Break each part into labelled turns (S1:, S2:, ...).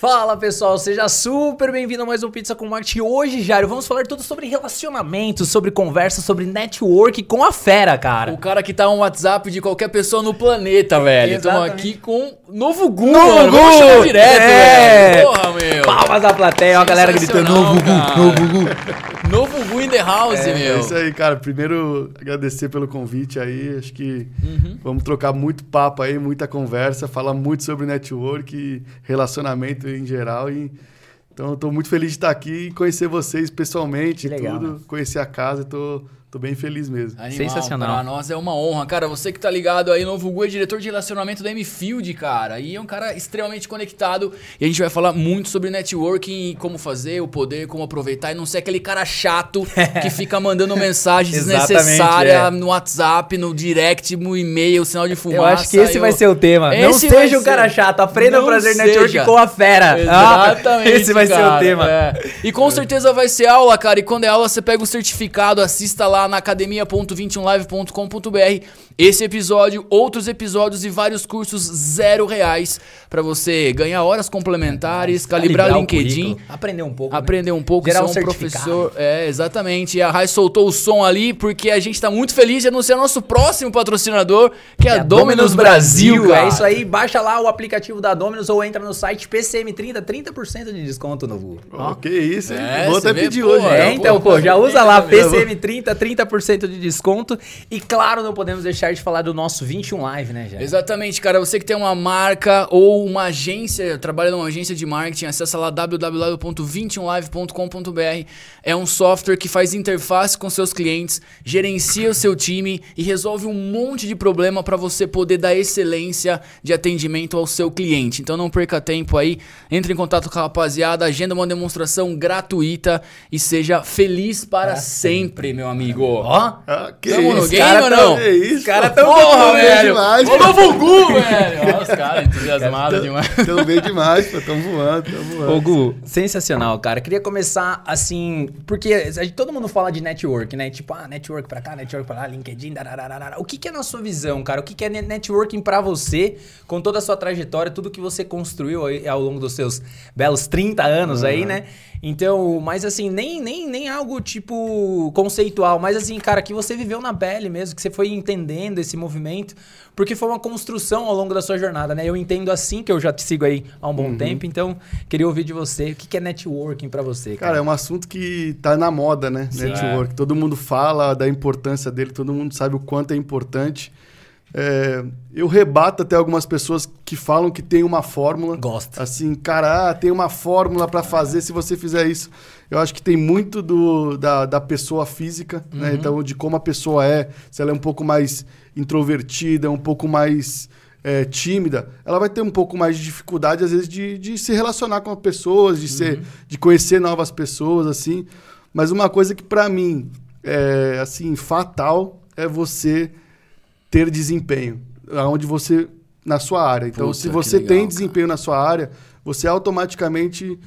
S1: Fala pessoal, seja super bem-vindo a mais um Pizza com Marketing. Hoje, Jário, vamos falar tudo sobre relacionamento, sobre conversa, sobre network com a fera, cara.
S2: O cara que tá no WhatsApp de qualquer pessoa no planeta, velho. Estamos aqui com Novo Gu,
S1: Novo
S2: chamar direto,
S1: É.
S2: velho. Porra, meu.
S1: Palmas da plateia, ó, a galera gritando novo Gu,
S2: cara.
S1: novo Gu.
S2: Novo Gu in the house,
S3: É
S2: meu.
S3: isso aí, cara. Primeiro, agradecer pelo convite aí. Acho que
S2: Uhum.
S3: vamos trocar muito papo aí, muita conversa, falar muito sobre network e relacionamento em geral. E, então, tô muito feliz de estar aqui e conhecer vocês pessoalmente e
S1: legal,
S3: tudo.
S1: né?
S3: Conhecer a casa, tô, tô bem feliz mesmo.
S2: Animal,
S1: Sensacional.
S2: Pra nós é uma honra. Cara, você que tá ligado aí, Novo Gu é diretor de relacionamento da M-Field, cara. E é um cara extremamente conectado. E a gente vai falar muito sobre networking, e como fazer, o poder, como aproveitar. E não ser aquele cara chato que fica mandando mensagem desnecessária
S1: é.
S2: no WhatsApp, no direct, no e-mail, sinal de fumaça.
S1: Eu acho que esse
S2: eu-
S1: vai ser o tema. não
S2: Esse vai
S1: seja um cara chato, aprenda
S2: Não
S1: a fazer
S2: seja.
S1: network com a fera. Ah,
S2: Exatamente.
S1: esse vai ser o
S2: cara,
S1: tema.
S2: é. E com certeza vai ser aula, cara. E quando é aula, você pega o certificado, assista lá na academia.21live.com.br. Esse episódio, outros episódios e vários cursos zero reais pra você ganhar horas complementares, calibrar,
S1: o
S2: LinkedIn.
S1: aprender um pouco. né?
S2: Aprender um pouco,
S1: Gerar
S2: ser
S1: um
S2: um professor. É, exatamente. E a Rai soltou o som ali porque a gente tá muito feliz de anunciar nosso próximo patrocinador, que é, a Dominus Brasil, cara.
S1: É isso aí, baixa lá o aplicativo da Dominus ou entra no site PCM30, 30% de desconto no Google.
S3: Ó, que isso, hein?
S2: É,
S3: Vou
S2: você
S3: até pedir hoje.
S1: É, então,
S2: pô,
S1: já usa lá,
S2: bem, né?
S1: PCM30, 30% de desconto. E claro, não podemos deixar de falar do nosso 21 Live, né, já?
S2: Exatamente, cara. Você que tem uma marca ou uma agência, trabalha numa agência de marketing, acessa lá www.21live.com.br. É um software que faz interface com seus clientes, gerencia o seu time e resolve um monte de problema para você poder dar excelência de atendimento ao seu cliente. Então não perca tempo aí, entre em contato com a rapaziada, agenda uma demonstração gratuita e seja feliz para sempre, meu amigo.
S1: Ó,
S3: Ah, que
S2: Tamo no
S3: isso,
S2: game
S3: cara,
S2: ou
S3: tá-
S2: não?
S3: Que isso,
S1: Os cara
S3: pô.
S1: tão
S3: Porra,
S1: bom,
S3: velho. Demais,
S2: Ô, novo Gu, velho! Olha os caras entusiasmados demais.
S3: Tão bem demais, pô. Tão voando, tão voando.
S1: Ô, Gu, sensacional, cara. Queria começar assim, porque todo mundo fala de network, né? Tipo, ah, network pra cá, network pra lá, LinkedIn, darararara. O que, que é na sua visão, cara? O que, que é ne- networking pra você, com toda a sua trajetória, tudo que você construiu aí ao longo dos seus belos 30 anos aí, né? Então, mas assim, nem, nem, nem algo tipo conceitual, mas assim, cara, que você viveu na pele mesmo, que você foi entendendo esse movimento, porque foi uma construção ao longo da sua jornada, né? Eu entendo assim, que eu já te sigo aí há um bom tempo, então queria ouvir de você, o que é networking pra você, cara?
S3: Cara, é um assunto que tá na moda, né?
S1: Sim.
S3: Network. Todo mundo fala da importância dele, todo mundo sabe o quanto é importante. É, eu rebato até algumas pessoas que falam que tem uma fórmula.
S1: Gosto.
S3: Assim, cara, ah, tem uma fórmula para fazer se você fizer isso. Eu acho que tem muito do, da, da pessoa física, né? Então, de como a pessoa é, se ela é um pouco mais introvertida, um pouco mais é, tímida, ela vai ter um pouco mais de dificuldade, às vezes, de, de se relacionar com as pessoas, de, ser, de conhecer novas pessoas, assim. Mas uma coisa que, para mim, é, assim, fatal é você ter desempenho, aonde você na sua área. Então,
S2: Puta,
S3: se você
S2: legal,
S3: tem
S2: cara.
S3: desempenho na sua área, você automaticamente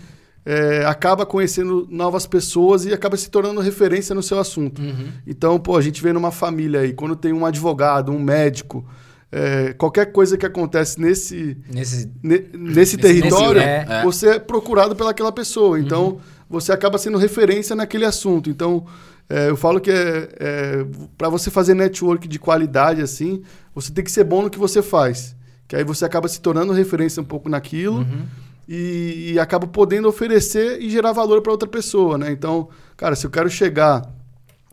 S3: é, acaba conhecendo novas pessoas e acaba se tornando referência no seu assunto.
S2: Uhum.
S3: Então, pô, a gente vê numa família aí, quando tem um advogado, um médico, é, qualquer coisa que acontece nesse,
S1: Nesse...
S3: ne- nesse território,
S1: nesse-
S2: é.
S3: você é procurado pelaquela pessoa. Então, você acaba sendo referência naquele assunto. Então, é, eu falo que é, é, para você fazer network de qualidade assim, você tem que ser bom no que você faz. Que aí você acaba se tornando referência um pouco naquilo e, e acaba podendo oferecer e gerar valor para outra pessoa, né? Então, cara, se eu quero chegar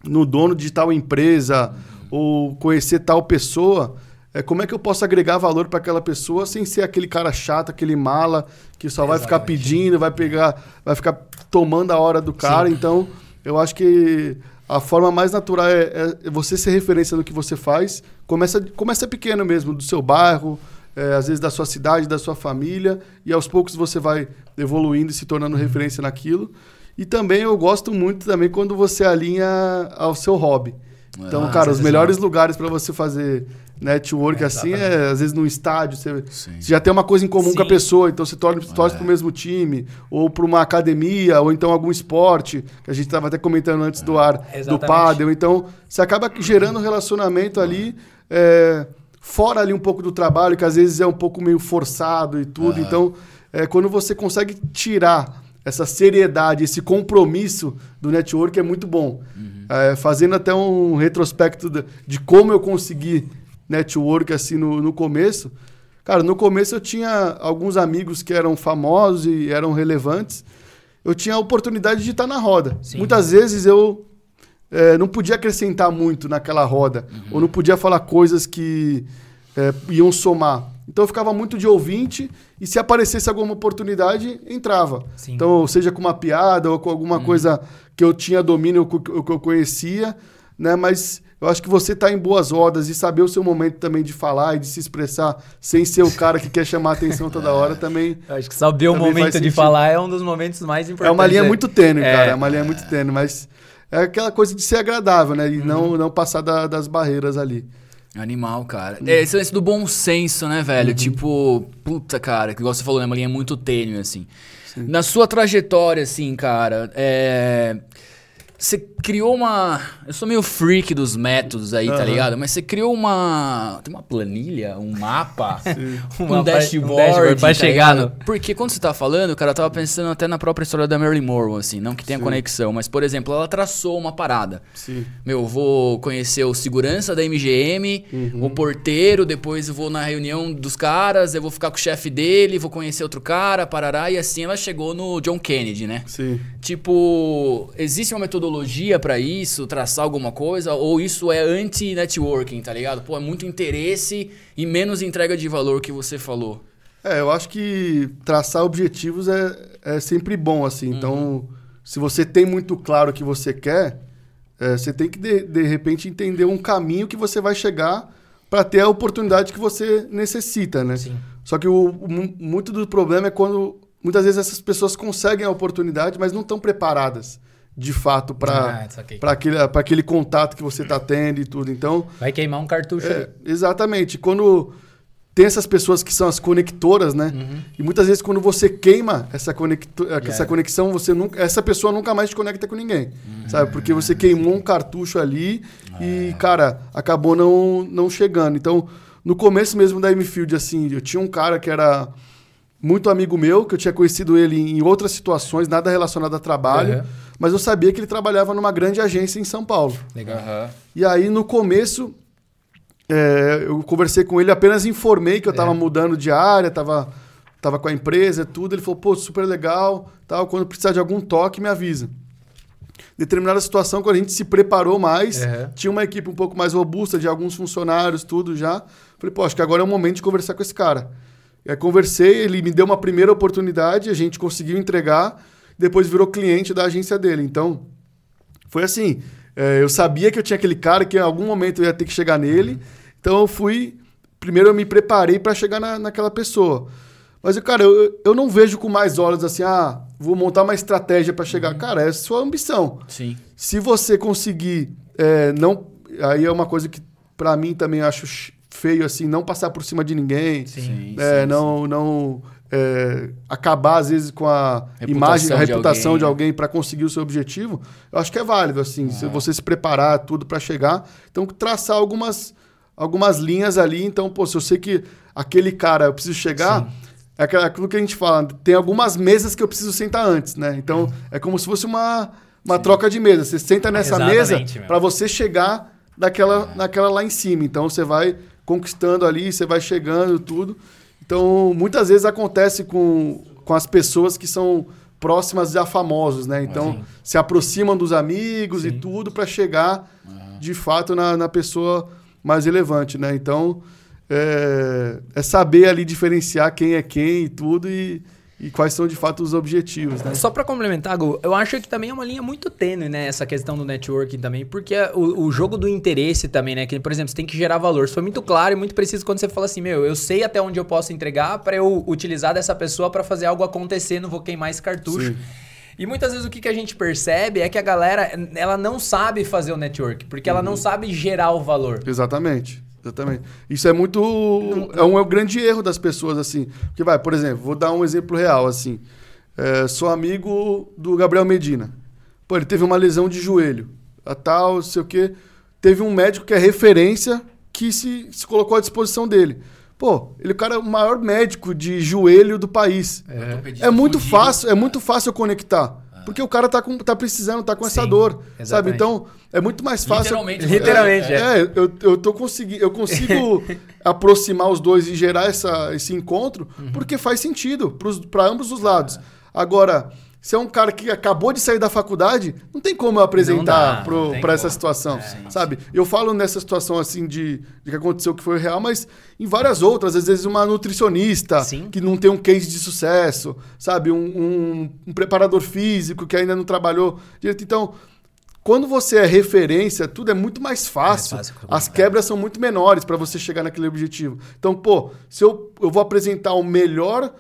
S3: no dono de tal empresa ou conhecer tal pessoa, é, como é que eu posso agregar valor para aquela pessoa sem ser aquele cara chato, aquele mala que só vai ficar
S1: Exatamente.
S3: pedindo, vai pegar, vai ficar tomando a hora do cara. Então, eu acho que a forma mais natural é, é você ser referência no que você faz. Começa, começa pequeno mesmo, do seu bairro, é, às vezes da sua cidade, da sua família, e aos poucos você vai evoluindo e se tornando referência naquilo. E também eu gosto muito também quando você alinha ao seu hobby. Então,
S2: Ah,
S3: cara, os melhores lugares para você fazer network assim é, às vezes, num estádio. Você,
S2: Sim.
S3: você já tem uma coisa em comum com a
S1: Sim.
S3: pessoa, então você torce, torce pro mesmo time, ou para uma academia, ou então algum esporte, que a gente estava até comentando antes do ar, do
S1: Exatamente.
S3: pádel. Então, você acaba gerando um relacionamento ali, é, fora ali um pouco do trabalho, que às vezes é um pouco meio forçado e tudo. Então, é, quando você consegue tirar essa seriedade, esse compromisso do network é muito bom. É, fazendo até um retrospecto de, de como eu consegui network assim no, no começo. Cara, no começo eu tinha alguns amigos que eram famosos e eram relevantes. Eu tinha a oportunidade de estar na roda.
S1: Sim.
S3: Muitas vezes eu é, não podia acrescentar muito naquela roda, ou não podia falar coisas que é, iam somar. Então eu ficava muito de ouvinte e se aparecesse alguma oportunidade, entrava.
S1: Sim.
S3: Então, seja com uma piada ou com alguma coisa que eu tinha domínio, ou que eu conhecia, né? Mas eu acho que você tá em boas rodas e saber o seu momento também de falar e de se expressar sem ser o cara que quer chamar a atenção toda hora também.
S1: Eu acho que saber o momento de falar é um dos momentos mais
S3: É
S1: importantes.
S3: uma linha
S1: né?
S3: muito tênue,
S1: É.
S3: cara. É uma linha muito tênue, mas é aquela coisa de ser agradável, né? E
S1: Uhum.
S3: não, não passar da- das barreiras ali.
S2: Animal, cara. É esse lance do bom senso, né, velho?
S3: Uhum.
S2: Tipo, puta, cara, que igual você falou, é uma linha muito tênue, assim. Na sua trajetória, assim, cara, é. Você criou uma. Eu sou meio freak dos métodos aí, tá
S3: Aham.
S2: ligado? Mas você criou uma. Tem uma planilha, um mapa, um dashboard.
S1: um dashboard pra
S2: tá
S1: chegar no-
S2: Porque quando você tá falando, cara, eu tava pensando até na própria história da Marilyn Monroe, assim, não que tenha
S3: Sim.
S2: conexão, mas, por exemplo, ela traçou uma parada.
S3: Sim.
S2: Meu, eu vou conhecer o segurança da MGM,
S3: Uhum.
S2: o porteiro, depois eu vou na reunião dos caras, eu vou ficar com o chefe dele, vou conhecer outro cara, parará, e assim ela chegou no John Kennedy, né?
S3: Sim.
S2: Tipo, existe uma metodologia pra isso, traçar alguma coisa, ou isso é anti-networking, tá ligado? Pô, é muito interesse e menos entrega de valor que você falou.
S3: É, eu acho que traçar objetivos é, é sempre bom, assim. Então, se você tem muito claro o que você quer, é, você tem que, de, de repente, entender um caminho que você vai chegar para ter a oportunidade que você necessita, né?
S1: Sim.
S3: Só que o, o mu- muito do problema é quando muitas vezes essas pessoas conseguem a oportunidade, mas não estão preparadas de fato para
S1: Ah,
S3: para aquele, pra aquele contato que você está tendo e tudo. Então,
S1: Vai queimar um cartucho
S3: é, exatamente. Quando tem essas pessoas que são as conectoras, né? E muitas vezes quando você queima essa, conecto, essa conexão, você nunca, essa pessoa nunca mais te conecta com ninguém, sabe? Porque você queimou um cartucho ali e, cara, acabou não, não chegando. Então, no começo mesmo da M-Field, assim, eu tinha um cara que era muito amigo meu, que eu tinha conhecido ele em outras situações, nada relacionado a trabalho,
S1: Uhum.
S3: Mas eu sabia que ele trabalhava numa grande agência em São Paulo.
S1: Legal.
S3: E aí, no começo, é, eu conversei com ele, apenas informei que eu tava
S1: É.
S3: mudando de área, tava, tava com a empresa, tudo. Ele falou, pô, super legal, tal. Quando precisar de algum toque, me avisa. Determinada situação, quando a gente se preparou mais,
S1: Uhum.
S3: tinha uma equipe um pouco mais robusta, de alguns funcionários, tudo já. Falei, pô, acho que agora é o momento de conversar com esse cara. E aí conversei, ele me deu uma primeira oportunidade, a gente conseguiu entregar, depois virou cliente da agência dele. Então, foi assim. é, eu sabia que eu tinha aquele cara que em algum momento eu ia ter que chegar nele. Então eu fui. Primeiro eu me preparei para chegar na, naquela pessoa. Mas, cara, eu, eu não vejo com mais olhos assim, ah, vou montar uma estratégia para chegar. Cara, é sua ambição.
S2: Sim.
S3: Se você conseguir é, não. Aí é uma coisa que para mim também acho ch- feio, assim, não passar por cima de ninguém.
S2: Sim,
S3: É,
S2: sim,
S3: não, não é, acabar, às vezes, com a
S2: Reputação
S3: imagem, a
S2: de
S3: reputação
S2: alguém,
S3: de
S2: né?
S3: alguém para conseguir o seu objetivo, eu acho que é válido, assim, se você se preparar tudo para chegar. Então, traçar algumas, algumas linhas ali. Então, pô, se eu sei que aquele cara eu preciso chegar. É aquela- aquilo que a gente fala, tem algumas mesas que eu preciso sentar antes, né? Então, é como se fosse uma, uma troca de mesa. Você senta nessa
S1: Exatamente,
S3: mesa para você chegar naquela, naquela lá em cima. Então, você vai conquistando ali, você vai chegando, tudo. Então, muitas vezes acontece com, com as pessoas que são próximas a famosos, né? Então,
S1: Sim.
S3: se aproximam dos amigos e tudo para chegar, de fato, na, na pessoa mais relevante, né? Então, é, é saber ali diferenciar quem é quem e tudo e, e quais são, de fato, os objetivos, né?
S1: Só pra complementar, Gu, eu acho que também é uma linha muito tênue, né? Essa questão do networking também, porque é o, o jogo do interesse também, né? Que, por exemplo, você tem que gerar valor. Isso foi muito claro e muito preciso quando você fala assim, meu, eu sei até onde eu posso entregar pra eu utilizar dessa pessoa pra fazer algo acontecer, não vou queimar esse cartucho.
S3: Sim.
S1: E muitas vezes o que, que a gente percebe é que a galera, ela não sabe fazer o network, porque ela não sabe gerar o valor.
S3: Exatamente. Exatamente. Isso é muito. É um, é um grande erro das pessoas, assim. Porque, vai, por exemplo, vou dar um exemplo real, assim. É, sou amigo do Gabriel Medina. Pô, ele teve uma lesão de joelho. A tal, sei o quê. Teve um médico que é referência que se, se colocou à disposição dele. Pô, ele é o cara o maior médico de joelho do país.
S2: Ortopedista
S3: É muito fácil, é muito fácil eu conectar. Porque o cara tá, com, tá precisando, tá com essa
S1: Sim,
S3: dor. Sabe?
S1: exatamente.
S3: Então, é muito mais fácil.
S2: Literalmente.
S1: Literalmente,
S3: É, é, eu, eu, tô consegui, eu consigo aproximar os dois e gerar essa, esse encontro,
S1: Uhum.
S3: porque faz sentido para ambos os lados. Agora, se é um cara que acabou de sair da faculdade, não tem como eu apresentar pra essa situação,
S1: É,
S3: sabe? Eu falo nessa situação assim de, de que aconteceu que foi real, mas em várias outras, às vezes uma nutricionista
S1: Sim.
S3: que não tem um case de sucesso, sabe? Um, um- um preparador físico que ainda não trabalhou direito. Então, quando você é referência, tudo é muito mais fácil.
S1: Mais fácil que
S3: As quebras são muito menores para você chegar naquele objetivo. Então, pô, se eu, eu vou apresentar o melhor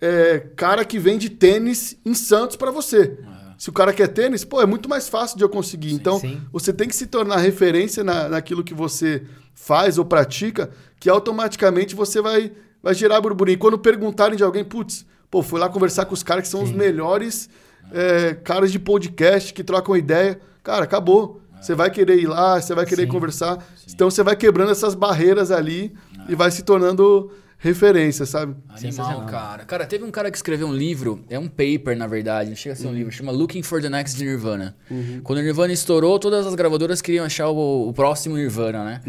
S3: é, cara que vende tênis em Santos para você. Se o cara quer tênis, pô, é muito mais fácil de eu conseguir. então,
S1: sim.
S3: você tem que se tornar referência na, naquilo que você faz ou pratica, que automaticamente você vai, vai gerar burburinho. E quando perguntarem de alguém, putz, pô, fui lá conversar com os caras que são os melhores é, caras de podcast que trocam ideia. Cara, acabou. Você vai querer ir lá, você vai querer
S1: Sim.
S3: conversar. Então você vai quebrando essas barreiras ali e vai se tornando referência, sabe?
S2: Animal, cara. Cara, teve um cara que escreveu um livro, é um paper, na verdade, não chega a ser um livro, chama Looking for the Next Nirvana. Quando o Nirvana estourou, todas as gravadoras queriam achar o, o próximo Nirvana, né?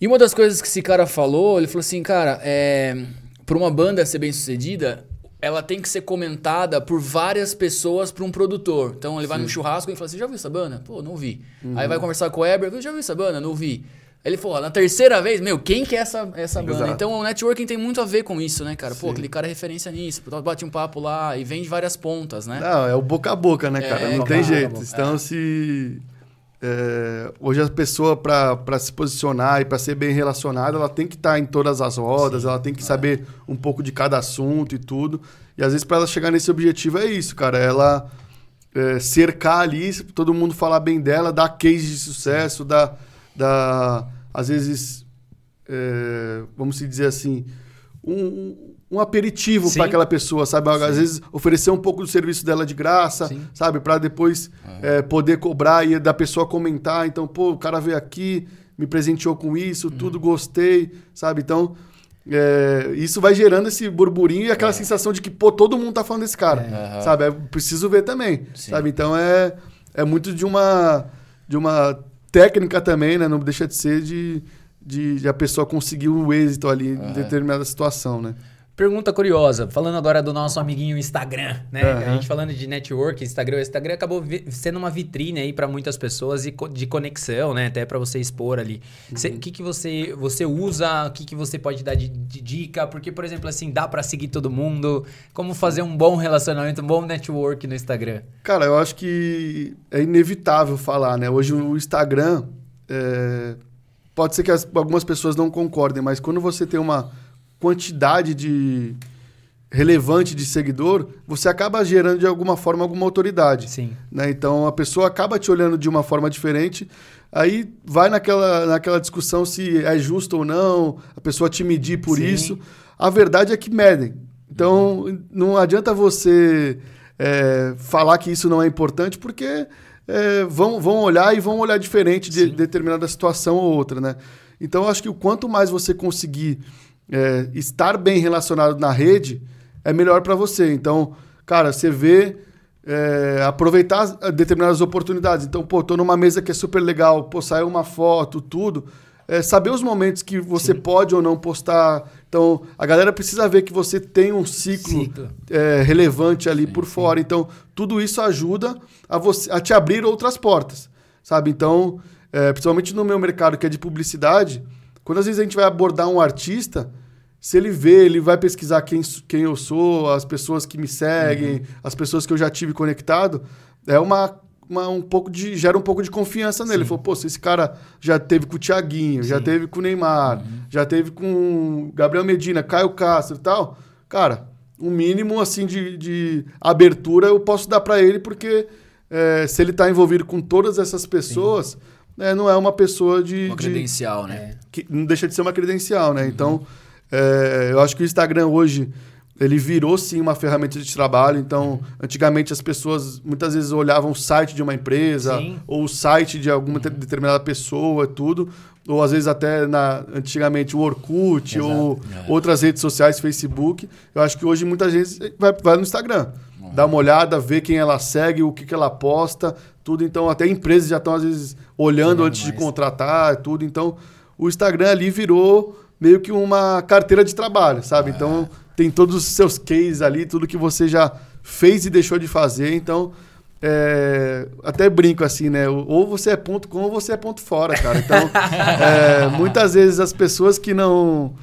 S2: E uma das coisas que esse cara falou, ele falou assim, cara, é, pra uma banda ser bem sucedida, ela tem que ser comentada por várias pessoas pra um produtor. Então ele vai num churrasco e fala assim, já ouviu essa banda? Pô, não vi. Aí vai conversar com o Eber, já ouviu essa banda? Não vi. Aí Ele falou, na terceira vez, meu, quem que é essa, essa banda?
S3: Exato.
S2: Então o networking tem muito a ver com isso, né, cara? Pô, aquele cara é referência nisso, bate um papo lá e vende várias pontas, né?
S3: Não, é o boca a boca, né, cara? não
S1: boca
S3: tem jeito. Então, se. É, hoje a pessoa, para se posicionar e para ser bem relacionada, ela tem que estar em todas as rodas, ela tem que saber um pouco de cada assunto e tudo. E às vezes, para ela chegar nesse objetivo, é isso, cara. Ela é, cercar ali, todo mundo falar bem dela, dar case de sucesso, dar, dar às vezes, é, vamos se dizer assim, um, um aperitivo
S1: Sim.
S3: para aquela pessoa, sabe? Às vezes oferecer um pouco do serviço dela de graça,
S1: Sim.
S3: sabe? Para depois é, poder cobrar e da pessoa comentar. Então, pô, o cara veio aqui, me presenteou com isso, tudo gostei, sabe? Então, é, isso vai gerando esse burburinho e aquela sensação de que, pô, todo mundo tá falando desse cara,
S2: Aham.
S3: sabe? É, preciso ver também,
S2: Sim.
S3: sabe? Então, é, é muito de uma, de uma técnica também, né? Não deixa de ser de, de, de a pessoa conseguir o êxito ali em determinada situação, né?
S1: Pergunta curiosa, falando agora do nosso amiguinho Instagram, né? A
S3: Aham.
S1: gente falando de network, Instagram, o Instagram acabou sendo uma vitrine aí para muitas pessoas e de conexão, né? Até para você expor ali. O que, que você, você usa, o que, que você pode dar de, de dica? Porque, por exemplo, assim, dá para seguir todo mundo? Como fazer um bom relacionamento, um bom network no Instagram?
S3: Cara, eu acho que é inevitável falar, né? Hoje o Instagram. é, Pode ser que as- algumas pessoas não concordem, mas quando você tem uma quantidade de relevante de seguidor, você acaba gerando de alguma forma alguma autoridade.
S1: Sim.
S3: né? Então a pessoa acaba te olhando de uma forma diferente. Aí vai naquela, naquela discussão se é justo ou não, a pessoa te medir por
S1: Sim.
S3: isso. A verdade é que medem. Então não adianta você é, falar que isso não é importante, porque é, vão, vão olhar e vão olhar diferente de
S1: Sim.
S3: determinada situação ou outra. Né? Então eu acho que o quanto mais você conseguir é, estar bem relacionado na rede, é melhor para você. Então, cara, você vê é, aproveitar as- determinadas oportunidades. Então, pô, tô numa mesa que é super legal, pô, saiu uma foto, tudo. É, saber os momentos que você pode ou não postar. Então, a galera precisa ver que você tem um ciclo,
S1: Ciclo.
S3: é, relevante ali por fora. Então, tudo isso ajuda a, você, a te abrir outras portas, sabe? Então, é, principalmente no meu mercado, que é de publicidade, quando às vezes a gente vai abordar um artista, se ele vê, ele vai pesquisar quem, quem eu sou, as pessoas que me seguem, as pessoas que eu já tive conectado, é uma, uma- um pouco de gera um pouco de confiança nele. Ele falou, pô, se esse cara já teve com o Thiaguinho, já teve com o Neymar, já teve com o Gabriel Medina, Caio Castro e tal, cara, um mínimo assim de, de abertura eu posso dar para ele porque é, se ele tá envolvido com todas essas pessoas, né, não é uma pessoa de,
S2: Uma
S3: de-
S2: credencial, né?
S1: É.
S3: que não deixa de ser uma credencial, né? Então, é, eu acho que o Instagram hoje ele virou sim uma ferramenta de trabalho. Então, antigamente as pessoas muitas vezes olhavam o site de uma empresa
S1: Sim.
S3: ou o site de alguma te- determinada pessoa, tudo. ou às vezes até na, antigamente o Orkut
S1: Exato.
S3: ou
S2: É.
S3: outras redes sociais, Facebook. Eu acho que hoje muitas vezes vai, vai no Instagram. Dá uma olhada, vê quem ela segue, o que, que ela posta, tudo. Então, até empresas já estão, às vezes, olhando antes de contratar, tudo. Então, o Instagram ali virou meio que uma carteira de trabalho, sabe? Então, tem todos os seus cases ali, tudo que você já fez e deixou de fazer. Então, é, até brinco assim, né? Ou você é ponto com ou você é ponto fora, cara. Então, é, muitas vezes as pessoas que não,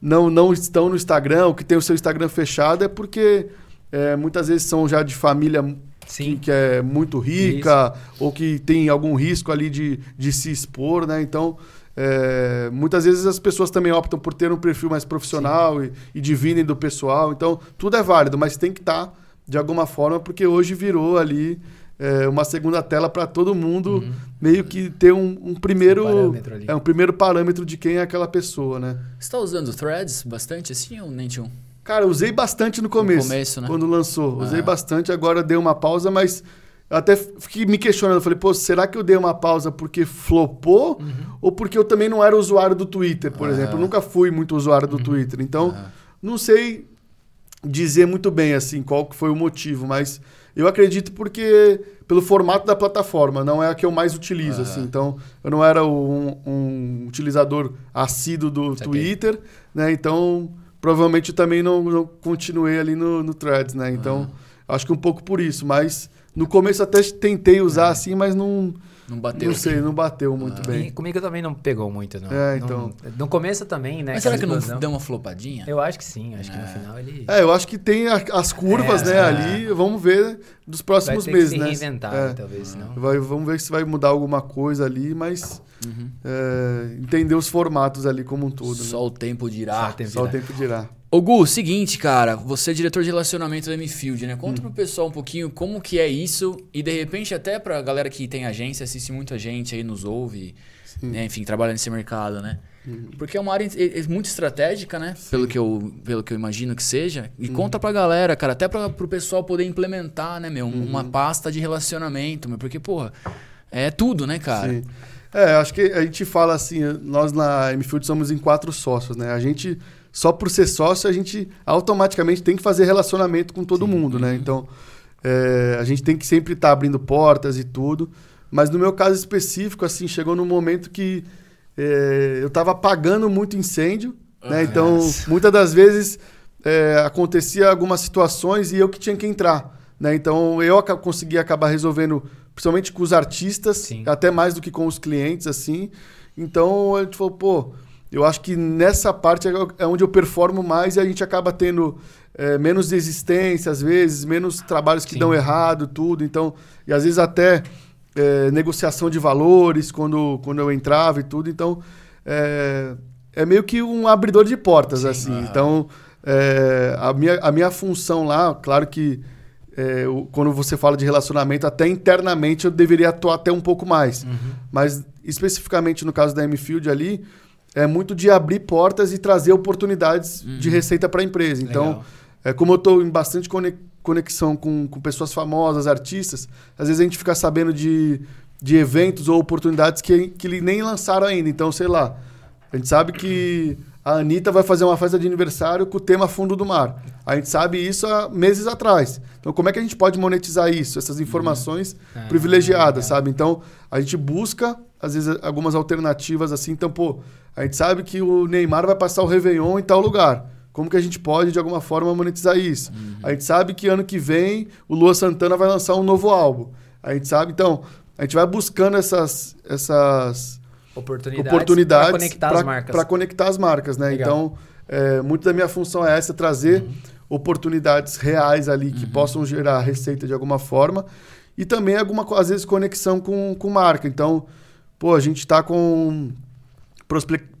S3: não, não estão no Instagram, ou que tem o seu Instagram fechado, é porque é, muitas vezes são já de família
S1: Sim.
S3: que é muito rica, ou que tem algum risco ali de, de se expor, né? Então, é, muitas vezes as pessoas também optam por ter um perfil mais profissional e, e dividem do pessoal. Então, tudo é válido, mas tem que estar de alguma forma, porque hoje virou ali é, uma segunda tela para todo mundo meio que ter um, um primeiro
S1: Um parâmetro ali.
S3: é um primeiro parâmetro de quem é aquela pessoa, né?
S2: Você tá usando threads bastante assim ou nem tchum?
S3: Cara, usei bastante no começo.
S2: começo, né?
S3: Quando lançou. Usei
S2: Ah.
S3: bastante, agora dei uma pausa, mas eu até fiquei me questionando. Falei, pô, será que eu dei uma pausa porque flopou?
S2: Uhum.
S3: Ou porque eu também não era usuário do Twitter, por
S2: Ah.
S3: exemplo? Eu nunca fui muito usuário
S2: Uhum.
S3: do Twitter. Então,
S2: Ah.
S3: não sei dizer muito bem, assim, qual foi o motivo, mas eu acredito porque pelo formato da plataforma, não é a que eu mais utilizo,
S2: Ah.
S3: assim. Então, eu não era um, um utilizador assíduo do. Twitter, né? Então, provavelmente eu também não, não continuei ali no, no Threads, né? Então, acho que um pouco por isso, mas no começo até tentei usar assim, mas não,
S2: Não bateu.
S3: não sei, não bateu muito
S1: E
S3: bem.
S1: comigo também não pegou muito, não.
S3: É,
S1: Não-
S3: então.
S1: no começo também, né?
S2: Mas será que não deu uma flopadinha?
S1: Eu acho que sim, acho que no final ele
S3: É, eu acho que tem a- as curvas,
S1: É,
S3: né,
S1: é.
S3: ali, vamos ver dos
S1: vai
S3: próximos
S1: ter
S3: meses,
S1: que se
S3: né?
S1: reinventar,
S3: É.
S1: talvez, senão...
S3: Vai- vamos ver se vai mudar alguma coisa ali, mas
S2: Uhum.
S3: é, entender os formatos ali como um todo. né?
S2: Só o tempo dirá.
S1: Só o tempo
S3: Só o
S1: dirá.
S3: tempo dirá.
S2: Ô Gu, seguinte, cara, você é diretor de relacionamento da M-Field, né? Conta pro pessoal um pouquinho como que é isso e de repente até pra galera que tem agência, assiste muita gente aí, nos ouve, né? enfim, trabalha nesse mercado, né? Porque é uma área é- é muito estratégica, né? Pelo que, eu, pelo que eu imagino que seja. E conta pra galera, cara, até pra, pro pessoal poder implementar, né, meu? Uma pasta de relacionamento, meu. Porque, porra, é tudo, né, cara?
S3: Sim. É, acho que a gente fala assim, nós na MField somos em quatro sócios, né? A gente, só por ser sócio, a gente automaticamente tem que fazer relacionamento com todo mundo, né? Então, é, a gente tem que sempre estar abrindo portas e tudo. Mas no meu caso específico, assim, chegou num momento que é, eu estava apagando muito incêndio, né? Então, muitas das vezes é, acontecia algumas situações e eu que tinha que entrar, né? Então, eu aca- conseguia acabar resolvendo, principalmente com os artistas,
S1: Sim.
S3: até mais do que com os clientes, assim. Então, a gente falou, pô, eu acho que nessa parte é é onde eu performo mais e a gente acaba tendo é, menos desistência, às vezes, menos trabalhos que
S1: Sim.
S3: dão errado, tudo. Então, e às vezes até é, negociação de valores quando, quando eu entrava e tudo. Então, é, é meio que um abridor de portas, assim.
S2: Ah.
S3: Então, é, a, minha, a minha função lá, claro que é, o- quando você fala de relacionamento, até internamente eu deveria atuar até um pouco mais. Mas especificamente no caso da M-Field ali, é muito de abrir portas e trazer oportunidades de receita para a empresa. Então,
S1: Legal.
S3: é, como eu estou em bastante cone- conexão com, com pessoas famosas, artistas, às vezes a gente fica sabendo de, de eventos ou oportunidades que, que nem lançaram ainda. Então, sei lá, a gente sabe que a Anitta vai fazer uma festa de aniversário com o tema Fundo do Mar. A gente sabe isso há meses atrás. Então, como é que a gente pode monetizar isso, essas informações
S1: Ah,
S3: privilegiadas,
S1: legal.
S3: sabe? Então, a gente busca, às vezes, algumas alternativas assim. Então, pô, a gente sabe que o Neymar vai passar o Réveillon em tal lugar. Como que a gente pode, de alguma forma, monetizar isso? A gente sabe que ano que vem o Lua Santana vai lançar um novo álbum. A gente sabe, então, a gente vai buscando essas, essas
S1: Oportunidades,
S3: oportunidades
S1: pra conectar as marcas.
S3: para conectar as marcas, né?
S1: Legal.
S3: Então, é, muito da minha função é essa, trazer oportunidades reais ali que possam gerar receita de alguma forma e também alguma às vezes conexão com, com marca. Então, pô, a gente está com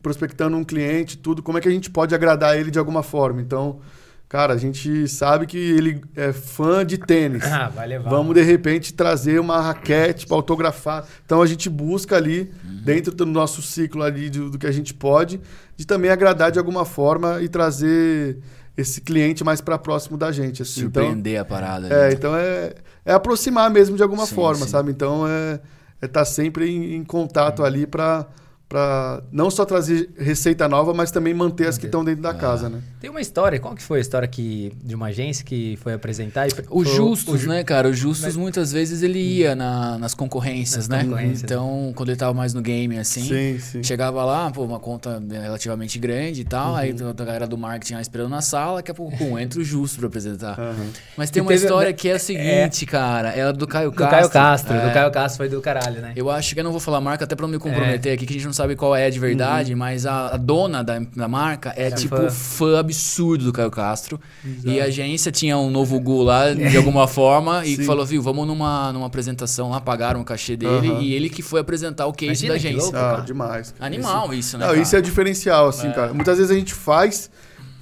S3: prospectando um cliente, tudo, como é que a gente pode agradar ele de alguma forma? Então, cara, a gente sabe que ele é fã de tênis.
S1: Ah, vai levar.
S3: Vamos, de repente, trazer uma raquete para autografar. Então, a gente busca ali, dentro do nosso ciclo ali, do, do que a gente pode, de também agradar de alguma forma e trazer esse cliente mais para próximo da gente. Assim. Então,
S2: Surpreender a parada.
S3: é, então é, é aproximar mesmo de alguma
S2: Sim,
S3: forma,
S2: sim.
S3: sabe? Então, é estar sempre em, em contato ali para para não só trazer receita nova, mas também manter as que estão dentro da casa, né?
S1: Tem uma história, qual que foi a história que, de uma agência que foi apresentar? E
S2: O
S1: foi
S2: Justus,
S1: o Ju-
S2: né, cara? O Justus
S1: Mas-
S2: muitas vezes ele ia na- nas concorrências,
S1: Nas
S2: né?
S1: concorrências,
S2: então, quando ele tava mais no game, assim,
S3: Sim, sim.
S2: chegava lá, pô, uma conta relativamente grande e tal,
S1: Uhum.
S2: aí a galera do marketing lá esperando na sala, daqui a pouco, pum, entra o Justus pra apresentar.
S3: Aham.
S2: Mas tem
S1: E
S2: uma
S1: teve-
S2: história que é a seguinte, cara, é do Caio
S1: Do
S2: Castro.
S1: Caio Castro.
S2: É.
S1: Do Caio Castro foi do caralho, né?
S2: Eu acho que eu não vou falar marca até pra não me comprometer
S1: É.
S2: aqui, que a gente não sabe qual é de verdade, mas a, a dona da, da marca é tipo
S1: fã.
S2: fã. absurdo do Caio Castro. E a agência tinha um novo Gu lá, de alguma forma, e
S3: Sim.
S2: falou, viu, vamos numa, numa apresentação lá, pagaram o cachê dele,
S3: Aham.
S2: e ele que foi apresentar o case
S1: Imagina
S2: da
S1: que
S2: agência.
S1: louco.
S3: Ah, demais. cara.
S2: Animal isso, né?
S3: Não,
S2: cara?
S3: isso é diferencial, assim,
S2: É.
S3: cara. Muitas vezes a gente faz,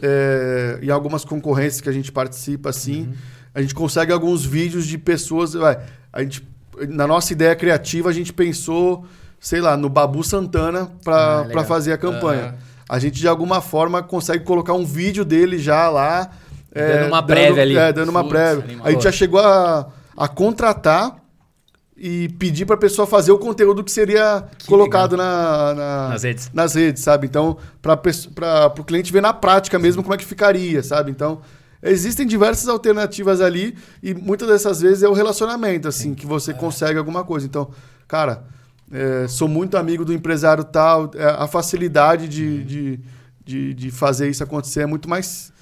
S3: é, em algumas concorrências que a gente participa, assim,
S2: Uhum.
S3: a gente consegue alguns vídeos de pessoas. Vai, a gente, na nossa ideia criativa, a gente pensou, sei lá, no Babu Santana
S1: Ah,
S3: para pra fazer a campanha. A gente, de alguma forma, consegue colocar um vídeo dele já lá. é,
S1: Dando uma prévia ali.
S3: É, dando uma
S2: Putz,
S3: prévia.
S2: animal.
S3: A gente já chegou a, a contratar e pedir para a pessoa fazer o conteúdo que seria colocado na, na-
S1: Nas redes.
S3: nas redes, sabe? Então, para o cliente ver na prática mesmo como é que ficaria, sabe? Então, existem diversas alternativas ali e muitas dessas vezes é o relacionamento, assim, que você consegue alguma coisa. Então, cara, é, sou muito amigo do empresário tal, é, a facilidade de, de, de, de fazer isso acontecer é muito mais,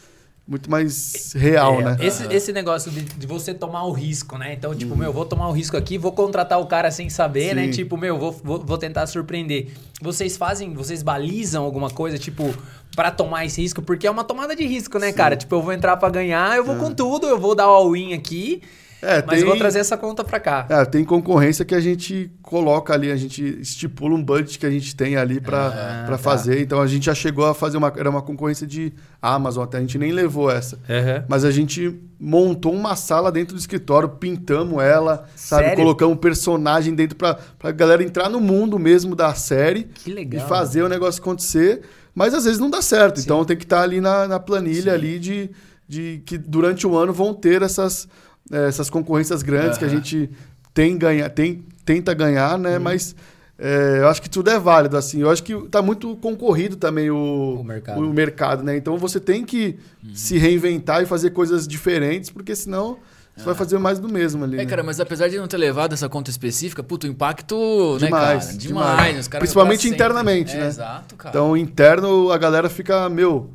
S3: muito mais real,
S1: É,
S3: né?
S1: Esse, esse negócio de, de você tomar o risco, né? Então, tipo, meu, vou tomar o risco aqui, vou contratar o cara sem saber, né?
S3: Sim.
S1: Tipo, meu, vou, vou, vou tentar surpreender. Vocês fazem, vocês balizam alguma coisa, tipo, pra tomar esse risco? Porque é uma tomada de risco, né, cara? Tipo, eu vou entrar pra ganhar, eu vou com tudo, eu vou dar o all-in aqui,
S3: É,
S1: mas
S3: tem-
S1: vou trazer essa conta pra cá.
S3: É, tem concorrência que a gente coloca ali, a gente estipula um budget que a gente tem ali para
S1: Ah,
S3: pra
S1: tá.
S3: fazer. Então a gente já chegou a fazer uma. Era uma concorrência de Amazon, até a gente nem levou essa.
S1: Aham.
S3: Mas a gente montou uma sala dentro do escritório, pintamos ela, sabe?
S1: Sério?
S3: Colocamos um personagem dentro pra, pra galera entrar no mundo mesmo da série
S1: Que legal.
S3: e fazer o negócio acontecer. Mas às vezes não dá certo. Então tem que estar ali na, na planilha ali de, de que durante o ano vão ter essas, essas concorrências grandes que a gente tem ganha, tem, tenta ganhar,
S1: Uhum.
S3: né? Mas eh, eu acho que tudo é válido, assim. Eu acho que tá muito concorrido também o,
S1: O mercado.
S3: o mercado, né? Então você tem que se reinventar e fazer coisas diferentes, porque senão você vai fazer mais do mesmo ali.
S2: É,
S3: né?
S2: cara, mas apesar de não ter levado essa conta específica, puto, o impacto, né,
S3: Demais,
S2: cara?
S3: demais.
S2: Demais. Os caras
S3: Principalmente internamente,
S2: É,
S3: né?
S2: Exato, cara.
S3: Então, interno, a galera fica, meu.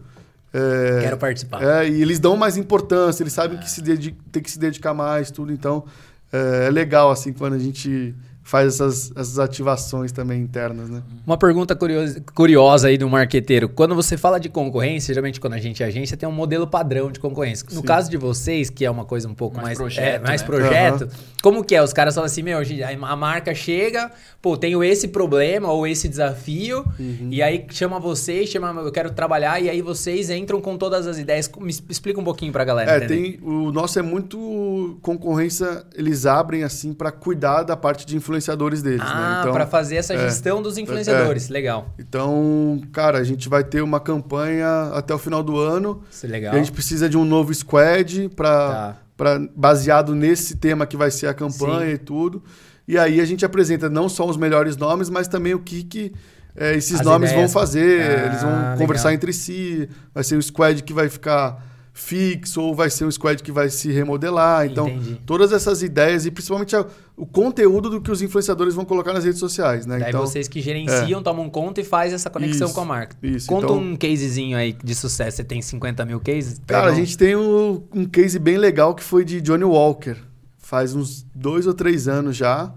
S3: É,
S1: Quero participar.
S3: É, e eles dão mais importância, eles sabem que se dedi- tem que se dedicar mais, tudo. Então, é, é legal, assim, quando a gente faz essas, essas ativações também internas, né?
S1: Uma pergunta curiosa, curiosa aí do marqueteiro. Quando você fala de concorrência, geralmente quando a gente é agência, tem um modelo padrão de concorrência. No
S3: Sim.
S1: caso de vocês, que é uma coisa um pouco mais,
S2: Mais projeto,
S1: é, mais
S2: né?
S1: projeto, como que é? Os caras falam assim, meu, a marca chega, pô, tenho esse problema ou esse desafio,
S3: Uhum.
S1: e aí chama vocês, chama, eu quero trabalhar, e aí vocês entram com todas as ideias. Me explica um pouquinho pra galera
S3: É,
S1: entender.
S3: tem, o nosso é muito concorrência, eles abrem, assim, para cuidar da parte de influenciadores deles, né?
S1: Ah,
S3: Então,
S1: pra fazer essa
S3: é.
S1: gestão dos influenciadores. Legal.
S3: Então, cara, a gente vai ter uma campanha até o final do ano.
S1: Isso é legal.
S3: A gente precisa de um novo squad para
S1: Tá.
S3: baseado nesse tema que vai ser a campanha
S1: Sim.
S3: e tudo. E aí a gente apresenta não só os melhores nomes, mas também o que, que eh, esses
S1: As
S3: nomes
S1: ideias.
S3: vão fazer.
S1: Ah,
S3: Eles vão
S1: legal.
S3: conversar entre si. Vai ser um squad que vai ficar fixo ou vai ser um squad que vai se remodelar. Então,
S1: Entendi.
S3: todas essas ideias e principalmente a- o conteúdo do que os influenciadores vão colocar nas redes sociais, né?
S1: Daí
S3: então,
S1: vocês que gerenciam, tomam conta e faz essa conexão
S3: Isso,
S1: com a marca.
S3: isso,
S1: Conta
S3: então-
S1: um casezinho aí de sucesso. Você tem 50 mil cases?
S3: Cara, a gente tem um, um case bem legal que foi de Johnny Walker. Faz uns dois ou três anos já.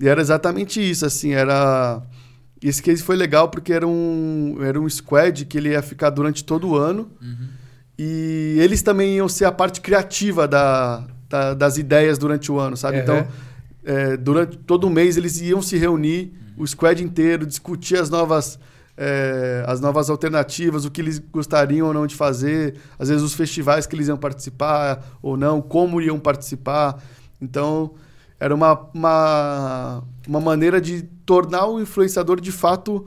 S3: E era exatamente isso, assim, era... Esse case foi legal porque era um, era um squad que ele ia ficar durante todo o ano. E eles também iam ser a parte criativa da, da- das ideias durante o ano, sabe?
S1: Uhum.
S3: Então, é, durante todo mês eles iam se reunir, o squad inteiro, discutir as novas, é, as novas alternativas, o que eles gostariam ou não de fazer, às vezes os festivais que eles iam participar ou não, como iam participar. Então, era uma, uma, uma maneira de tornar o influenciador de fato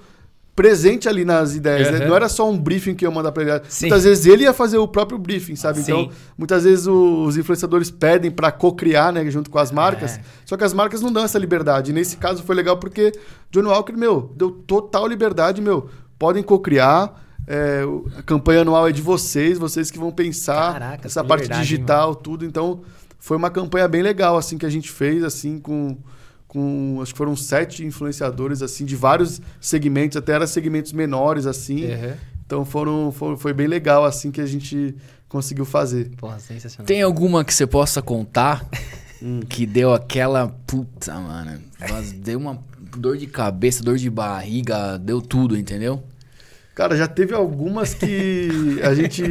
S3: presente ali nas ideias, né?
S1: Uhum.
S3: Não era só um briefing que eu mandar pra ele.
S1: Sim.
S3: Muitas vezes ele ia fazer o próprio briefing, sabe?
S1: Sim.
S3: Então, muitas vezes os influenciadores pedem pra co-criar, né, junto com as marcas.
S1: É.
S3: Só que as marcas não dão essa liberdade. E nesse caso foi legal porque Johnny Walker, meu, deu total liberdade, meu. Podem co-criar. é, a campanha anual é de vocês, vocês que vão pensar
S1: Caraca,
S3: essa parte
S1: hein,
S3: digital, tudo. Então, foi uma campanha bem legal, assim, que a gente fez, assim, com, com acho que foram sete influenciadores, assim, de vários segmentos, até eram segmentos menores, assim.
S1: Uhum.
S3: Então, foram, foi, foi bem legal, assim, que a gente conseguiu fazer.
S1: Porra, sensacional.
S2: Tem alguma que você possa contar
S3: Hum.
S2: que deu aquela. Puta, mano. mas Deu uma dor de cabeça, dor de barriga, deu tudo, entendeu?
S3: Cara, já teve algumas que a gente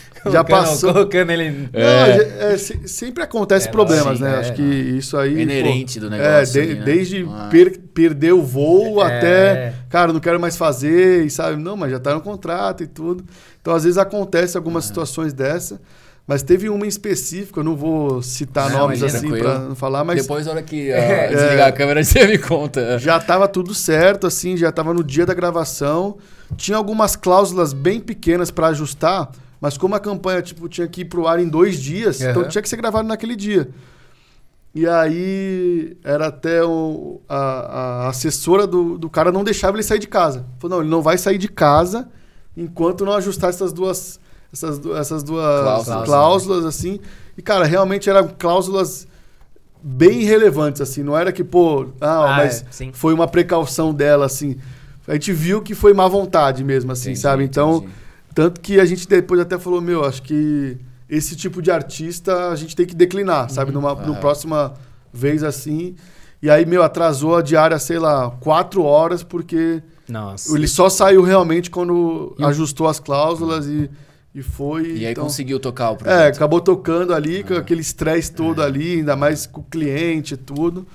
S3: já passou...
S1: Colocando ele...
S3: Não, já- é, se- sempre acontece
S1: É,
S3: problemas, né?
S1: é,
S3: Acho que isso aí.
S2: É inerente
S3: pô,
S2: do negócio
S3: É, de-
S2: ali, né?
S3: desde
S2: Ah.
S3: per- perder o voo
S1: É.
S3: até, cara, não quero mais fazer, e sabe? Não, mas já tá no contrato e tudo. Então, às vezes acontece
S2: É.
S3: algumas situações dessa. Mas teve uma em específico, eu não vou citar
S2: Não,
S3: nomes
S2: imagina,
S3: assim pra não falar, mas
S2: Depois, na hora que ah, desligar a câmera, você me conta.
S3: já tava tudo certo, assim, já tava no dia da gravação. Tinha algumas cláusulas bem pequenas pra ajustar, mas como a campanha tipo, tinha que ir pro ar em dois dias,
S1: Aham.
S3: então tinha que ser gravado naquele dia. E aí era até o, a, a assessora do, do cara não deixava ele sair de casa. Falou, não, ele não vai sair de casa enquanto não ajustar essas duas essas, du- essas duas
S2: Cláusulas.
S3: cláusulas, assim. E, cara, realmente eram cláusulas bem relevantes, assim. Não era que, pô, ah,
S1: Ah,
S3: mas
S1: é,
S3: foi uma precaução dela, assim. A gente viu que foi má vontade mesmo, assim,
S2: Entendi,
S3: sabe? Então,
S2: entendi.
S3: Tanto que a gente depois até falou, meu, acho que esse tipo de artista a gente tem que declinar, sabe? Numa no
S2: Aham.
S3: próxima vez assim. E aí, meu, atrasou a diária, sei lá, quatro horas, porque
S1: Nossa.
S3: ele só saiu realmente quando
S1: E
S3: ajustou as cláusulas e, e foi.
S2: E aí
S3: então-
S2: conseguiu tocar o
S3: É,
S2: projeto.
S3: acabou tocando ali,
S2: Ah.
S3: com aquele estresse todo
S2: É.
S3: ali, ainda mais com o cliente e tudo.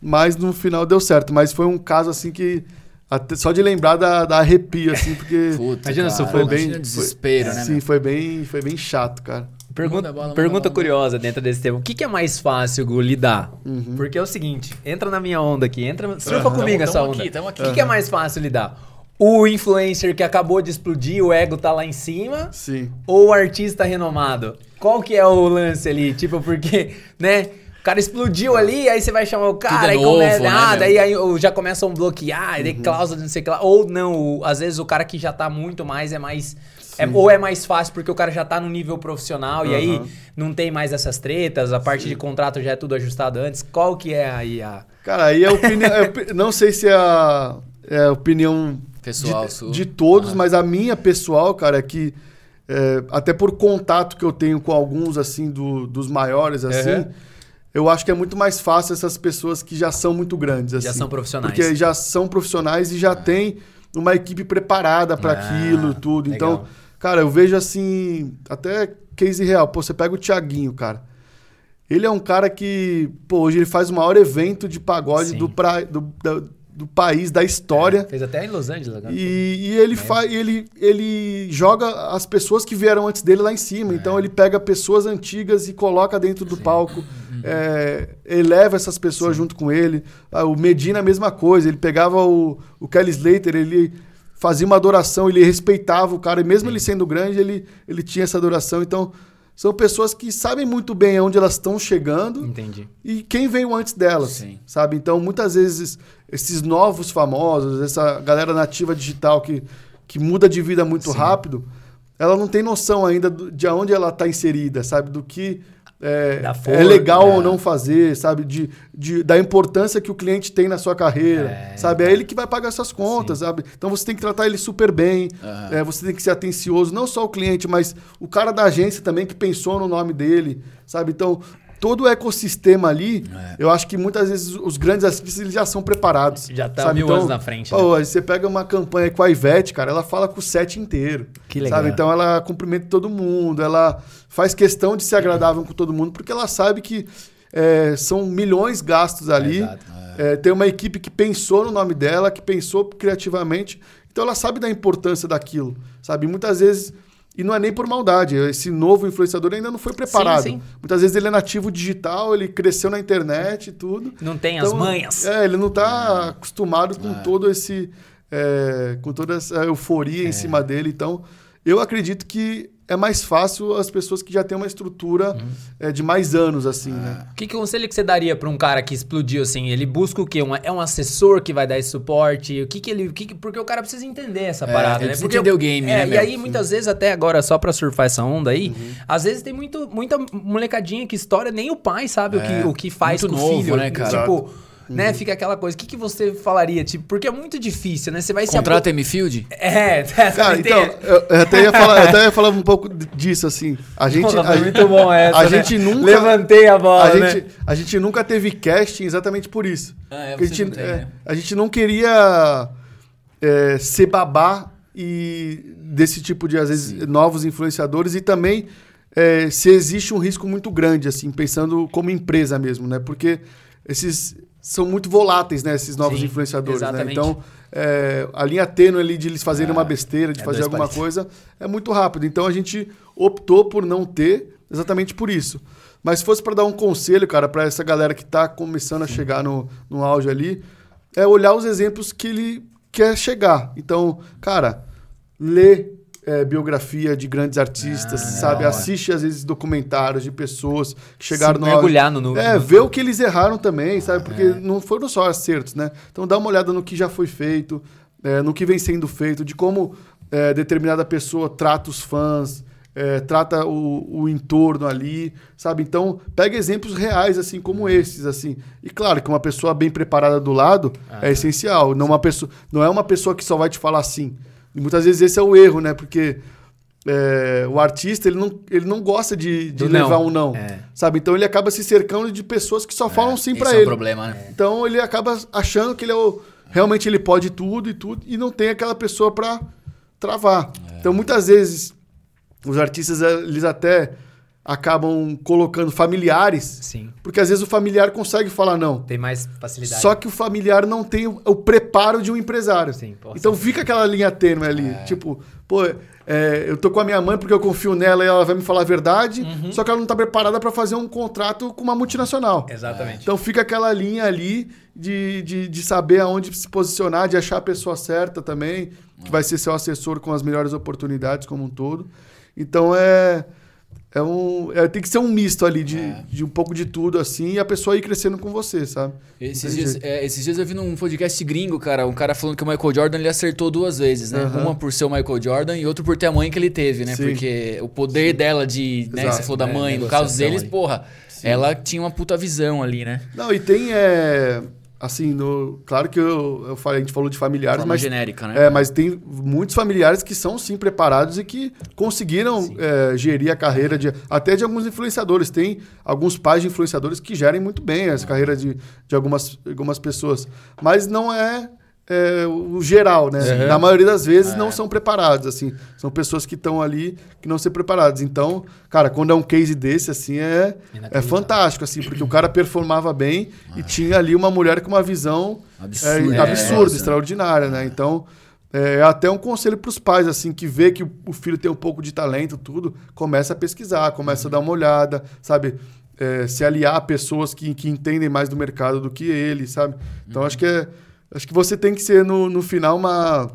S3: Mas no final deu certo. Mas foi um caso assim que. Até- só de lembrar da, da arrepio, assim, porque.
S2: Puta,
S1: Imagina se foi
S3: bem-
S2: o desespero, né?
S3: Sim,
S2: meu?
S3: foi bem, foi bem chato, cara.
S1: Pergunta,
S2: manda
S1: pergunta curiosa dentro desse tema. O que, que é mais fácil, Gu, lidar?
S3: Uhum.
S1: Porque é o seguinte, entra na minha onda aqui, entra, surfa
S2: Tamo-
S1: comigo essa
S2: tamo
S1: onda.
S2: aqui, tamo aqui.
S1: O que, que é mais fácil lidar? O influencer que acabou de explodir, o ego tá lá em cima,
S3: Sim.
S1: ou o artista renomado? Qual que é o lance ali? Tipo, porque, né? O cara explodiu ali, aí você vai chamar o cara,
S2: é
S1: aí
S2: novo,
S1: começa.
S2: né,
S1: ah, daí aí, já começam a bloquear, aí cláusula, não sei o que lá. Ou não, às vezes o cara que já tá muito mais é mais. é- ou é mais fácil porque o cara já tá no nível profissional e aí
S3: Aham.
S1: não tem mais essas tretas, a parte de contrato já é tudo ajustado antes. Qual que é aí a.
S3: Cara, aí é opinião. é não sei se é a, é a opinião
S2: Pessoal
S3: de, de todos,
S2: Ah.
S3: mas a minha pessoal, cara, é que. é, até por contato que eu tenho com alguns, assim, do- dos maiores, assim.
S1: Uhum.
S3: Eu acho que é muito mais fácil essas pessoas que já são muito grandes, assim.
S1: Já são profissionais.
S3: Porque já são profissionais e já tem uma equipe preparada para
S1: Ah,
S3: aquilo, tudo. Então,
S1: legal.
S3: cara, eu vejo assim, até case real. Pô, você pega o Thiaguinho, cara. Ele é um cara que, pô, hoje ele faz o maior evento de pagode
S1: Sim.
S3: do, pra, do, da- do país, da história.
S1: Fez até em Los Angeles agora.
S3: E, e ele faz, ele, ele joga as pessoas que vieram antes dele lá em cima. Então ele pega pessoas antigas e coloca dentro do palco, é, eleva essas pessoas junto com ele. Ah, O Medina a mesma coisa. Ele pegava o, o Kelly Slater, ele fazia uma adoração, ele respeitava o cara, e mesmo ele sendo grande, ele, ele tinha essa adoração. Então são pessoas que sabem muito bem aonde elas estão chegando
S1: Entendi.
S3: e quem veio antes delas,
S2: Sim.
S3: sabe? Então, muitas vezes, esses novos famosos, essa galera nativa digital que, que muda de vida muito rápido, ela não tem noção ainda de onde ela está inserida, sabe? Do que é, é legal ou não fazer, sabe? De, de, da importância que o cliente tem na sua carreira,
S1: É,
S3: sabe? É ele que vai pagar suas contas, sabe? Então, você tem que tratar ele super bem,
S2: Aham.
S3: é, você tem que ser atencioso, não só o cliente, mas o cara da agência também que pensou no nome dele, sabe? Então, todo o ecossistema ali,
S2: É.
S3: eu acho que muitas vezes os grandes artistas eles já são preparados.
S1: Já tá
S3: sabe?
S1: mil
S3: Então,
S1: anos na frente.
S3: Pô,
S1: né?
S3: você pega uma campanha com a Ivete, cara, ela fala com o set inteiro.
S1: Que legal.
S3: Sabe? Então ela cumprimenta todo mundo, ela faz questão de ser agradável com todo mundo, porque ela sabe que é, são milhões gastos ali.
S1: Exato.
S3: É, tem uma equipe que pensou no nome dela, que pensou criativamente. Então ela sabe da importância daquilo, sabe? Muitas vezes, e não é nem por maldade, esse novo influenciador ainda não foi preparado.
S1: sim.
S3: Muitas vezes ele é nativo digital, ele cresceu na internet e tudo.
S1: Não tem as
S3: Então,
S1: manhas.
S3: É, ele não tá acostumado com todo esse é, com toda essa euforia em cima dele. Então, eu acredito que é mais fácil as pessoas que já têm uma estrutura é, de mais anos, assim, né?
S1: O que, que conselho que você daria pra um cara que explodiu assim? Ele busca o quê? Um, é um assessor que vai dar esse suporte? O que que ele. o que que- porque o cara precisa entender essa
S2: É,
S1: parada,
S2: ele
S1: né? Porque
S2: entender o game,
S1: é,
S2: né,
S1: E aí, muitas vezes, até agora, só pra surfar essa onda aí,
S2: Uhum.
S1: às vezes tem muito, muita molecadinha que história, nem o pai sabe o, que, o que faz
S2: É, muito
S1: com o
S2: novo,
S1: filho.
S2: né, cara?
S1: Tipo. Né, fica aquela coisa. O que, que você falaria? Tipo, porque é muito difícil, né? Você vai se
S2: Contrata M-Field?
S1: É,
S3: Cara,
S1: tem-
S3: então, eu, eu até ia falar, eu até ia falar um pouco disso, assim. A gente.
S1: Porra,
S3: a,
S1: foi
S3: gente-
S1: muito bom essa.
S3: a
S1: né?
S3: gente nunca-
S1: Levantei a bola,
S3: a
S1: né?
S3: gente, a gente nunca teve casting exatamente por isso.
S2: Ah, é,
S3: a, gente,
S2: não têm,
S3: é,
S2: né?
S3: a gente não queria é, ser babá e desse tipo de, às vezes, novos influenciadores e também é, se existe um risco muito grande, assim, pensando como empresa mesmo, né? Porque esses são muito voláteis, né? Esses novos
S1: Sim,
S3: influenciadores, né?
S1: exatamente.
S3: Então, é, a linha tênue ali de eles fazerem uma besteira, de
S1: é
S3: fazer alguma
S1: palitos.
S3: coisa, é muito rápido. Então, a gente optou por não ter exatamente por isso. Mas se fosse para dar um conselho, cara, para essa galera que tá começando a chegar no, no auge ali, é olhar os exemplos que ele quer chegar. Então, cara, lê é, biografia de grandes artistas,
S1: Ah,
S3: sabe?
S1: hora.
S3: Assiste, às vezes, documentários de pessoas que chegaram
S1: Se mergulhar no- no-
S3: É,
S1: no-
S3: ver o que eles erraram também, sabe? Porque
S1: É.
S3: não foram só acertos, né? Então dá uma olhada no que já foi feito, é, no que vem sendo feito, de como é, determinada pessoa trata os fãs, é, trata o, o entorno ali, sabe? Então pega exemplos reais, assim, como esses, assim. E claro que uma pessoa bem preparada do lado é essencial. Não, uma pessoa, não é uma pessoa que só vai te falar assim. E muitas vezes esse é o erro, né? Porque é, o artista, ele não, ele não gosta de, de
S1: não.
S3: levar um não.
S1: É.
S3: Sabe? Então ele acaba se cercando de pessoas que só falam sim pra
S2: é
S3: ele.
S2: o problema, né?
S3: Então ele acaba achando que ele é o, realmente ele pode tudo e tudo e não tem aquela pessoa pra travar. Então muitas vezes os artistas eles até acabam colocando familiares,
S1: Sim.
S3: porque às vezes o familiar consegue falar não.
S1: Tem mais facilidade.
S3: Só que o familiar não tem o, o preparo de um empresário.
S1: Sim,
S3: então fica aquela linha tênue ali. Tipo, pô, é, eu tô com a minha mãe porque eu confio nela e ela vai me falar a verdade,
S1: Uhum.
S3: só que ela não tá preparada pra fazer um contrato com uma multinacional.
S1: Exatamente.
S3: Então fica aquela linha ali de, de, de saber aonde se posicionar, de achar a pessoa certa também, que vai ser seu assessor com as melhores oportunidades como um todo. Então é. É um, é, tem que ser um misto ali de, de um pouco de tudo, assim, e a pessoa ir crescendo com você, sabe?
S2: Esses dias, é, esses dias eu vi num podcast gringo, cara, um cara falando que o Michael Jordan ele acertou duas vezes, né?
S3: Aham.
S2: Uma por ser o Michael Jordan e outra por ter a mãe que ele teve, né?
S3: Sim.
S2: Porque o poder dela de, né?
S3: Exato.
S2: Você falou da
S1: É,
S2: mãe, no caso deles,
S1: ali.
S2: porra, ela tinha uma puta visão ali, né?
S3: Não, e tem, é, assim, no, claro que eu, eu falei, a gente falou de familiares,
S2: Forma
S3: mas
S2: genérica, né?
S3: É, mas tem muitos familiares que são sim preparados e que conseguiram é, gerir a carreira de até de alguns influenciadores. Tem alguns pais de influenciadores que gerem muito bem essa carreira de, de algumas, algumas pessoas. Mas não é, é, o geral, né?
S1: Sim.
S3: Na maioria das vezes não são preparados, assim. São pessoas que estão ali que não são preparadas. Então, cara, quando é um case desse, assim, é, é fantástico, assim, porque o cara performava bem e tinha ali uma mulher com uma visão é,
S2: É,
S3: absurda, extraordinária, né? Então, é até um conselho para os pais, assim, que vê que o, o filho tem um pouco de talento, tudo, começa a pesquisar, começa a dar uma olhada, sabe? É, se aliar a pessoas que, que entendem mais do mercado do que ele, sabe? Então, acho que é, acho que você tem que ser, no, no final, uma,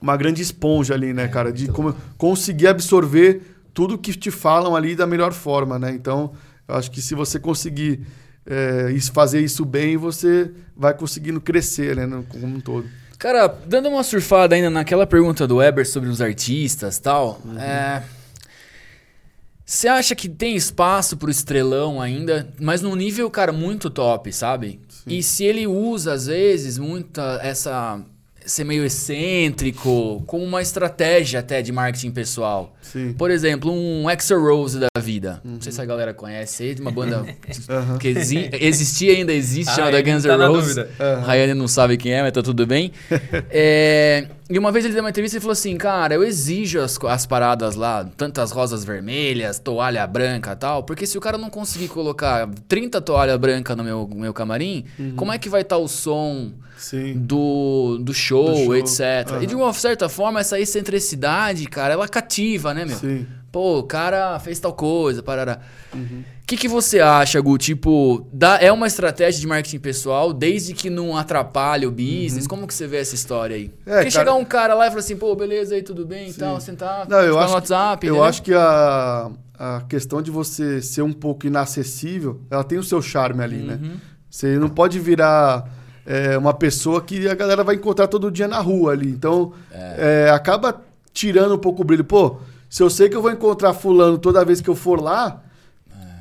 S3: uma grande esponja ali, né, cara? De como, conseguir absorver tudo que te falam ali da melhor forma, né? Então, eu acho que se você conseguir é, isso- fazer isso bem, você vai conseguindo crescer, né? no- Como um todo.
S2: Cara, dando uma surfada ainda naquela pergunta do Weber sobre os artistas e tal, é... Você acha que tem espaço pro estrelão ainda, mas num nível, cara, muito top, sabe? E se ele usa, às vezes, muita essa... Ser meio excêntrico, como uma estratégia até de marketing pessoal.
S3: Sim.
S2: Por exemplo, um Exo Rose da vida. Não sei se a galera conhece, é de uma banda que exi existia ainda existe,
S1: Ah,
S2: chamada
S1: ele
S2: Guns
S1: tá
S2: N'
S1: na
S2: Roses.
S3: Aham.
S2: Rayane não sabe quem é, mas tá tudo bem. É, e uma vez ele deu uma entrevista e falou assim: Cara, eu exijo as, as paradas lá, tantas rosas vermelhas, toalha branca e tal, porque se o cara não conseguir colocar 30 toalha branca no meu, meu camarim,
S3: Uhum.
S2: como é que vai estar o som do, do, show,
S3: Do show.
S2: etc.
S3: Aham.
S2: E de uma certa forma, essa excentricidade, cara, ela cativa, né, meu?
S3: Sim.
S2: Pô, o cara fez tal coisa, parará.
S3: Uhum.
S2: Que, que, você acha, Gu? Tipo, dá, é uma estratégia de marketing pessoal, desde que não atrapalhe o business? Como que você vê essa história aí?
S3: Uhum. É,
S2: Porque
S3: cara-
S2: chegar um cara lá e falar assim, pô, beleza aí, tudo bem e tal, sentar,
S3: Não, eu acho,
S2: no WhatsApp.
S3: eu acho que a, a questão de você ser um pouco inacessível, ela tem o seu charme ali, né?
S2: Uhum.
S3: Você não pode virar é, uma pessoa que a galera vai encontrar todo dia na rua ali. Então, é, acaba tirando um pouco o brilho. Pô, se eu sei que eu vou encontrar fulano toda vez que eu for lá,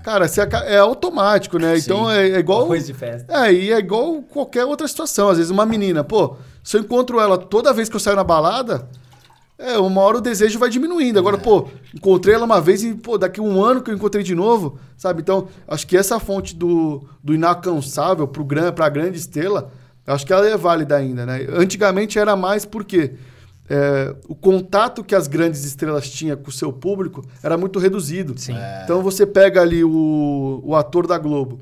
S3: cara, é automático, né? Então é, é igual...
S1: Arroz de festa.
S3: É, e é igual qualquer outra situação. Às vezes uma menina, pô, se eu encontro ela toda vez que eu saio na balada, é, uma hora o desejo vai diminuindo. Agora, pô, encontrei ela uma vez e, pô, daqui um ano que eu encontrei de novo, sabe? Então, acho que essa fonte do, do inalcançável pro gran, pra grande estrela, acho que ela é válida ainda, né? Antigamente era mais porque é, o contato que as grandes estrelas tinham com o seu público era muito reduzido.
S1: Sim.
S3: Então você pega ali o, o ator da Globo.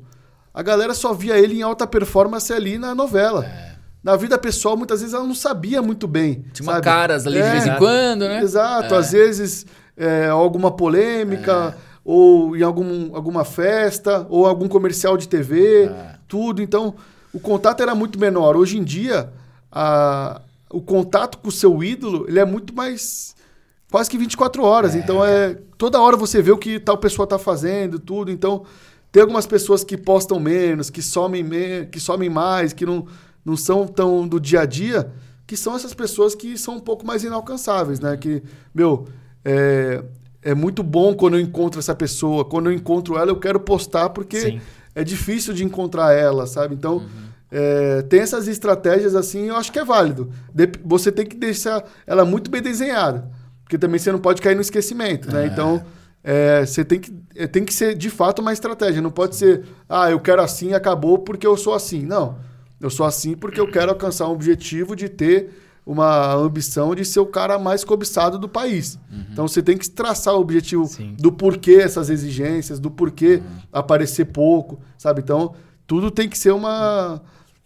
S3: A galera só via ele em alta performance ali na novela. Na vida pessoal, muitas vezes ela não sabia muito bem.
S2: Tinha uma
S3: sabe?
S2: caras ali de
S3: É,
S2: vez em quando, né?
S3: Exato.
S2: É.
S3: Às vezes é, alguma polêmica, ou em algum, alguma festa, ou algum comercial de TV,
S2: É.
S3: tudo. Então, o contato era muito menor. Hoje em dia, a- o contato com o seu ídolo, ele é muito mais... Quase que 24 horas. Então, é toda hora você vê o que tal pessoa tá fazendo, tudo. Então, tem algumas pessoas que postam menos, que somem, me que somem mais, que não, não são tão do dia a dia, que são essas pessoas que são um pouco mais inalcançáveis, né? Que, meu, é, é muito bom quando eu encontro essa pessoa. Quando eu encontro ela, eu quero postar porque
S1: Sim.
S3: é difícil de encontrar ela, sabe? Então, é, tem essas estratégias assim, eu acho que é válido. Dep- você tem que deixar ela muito bem desenhada. Porque também você não pode cair no esquecimento, né? Então, é, você tem que, é, tem que ser de fato uma estratégia. Não pode ser, ah, eu quero assim e acabou porque eu sou assim. Não. Eu sou assim porque eu quero alcançar um objetivo de ter uma ambição de ser o cara mais cobiçado do país. Então você tem que traçar o objetivo
S1: Sim.
S3: do porquê essas exigências, do porquê aparecer pouco, sabe? Então tudo tem que ser uma.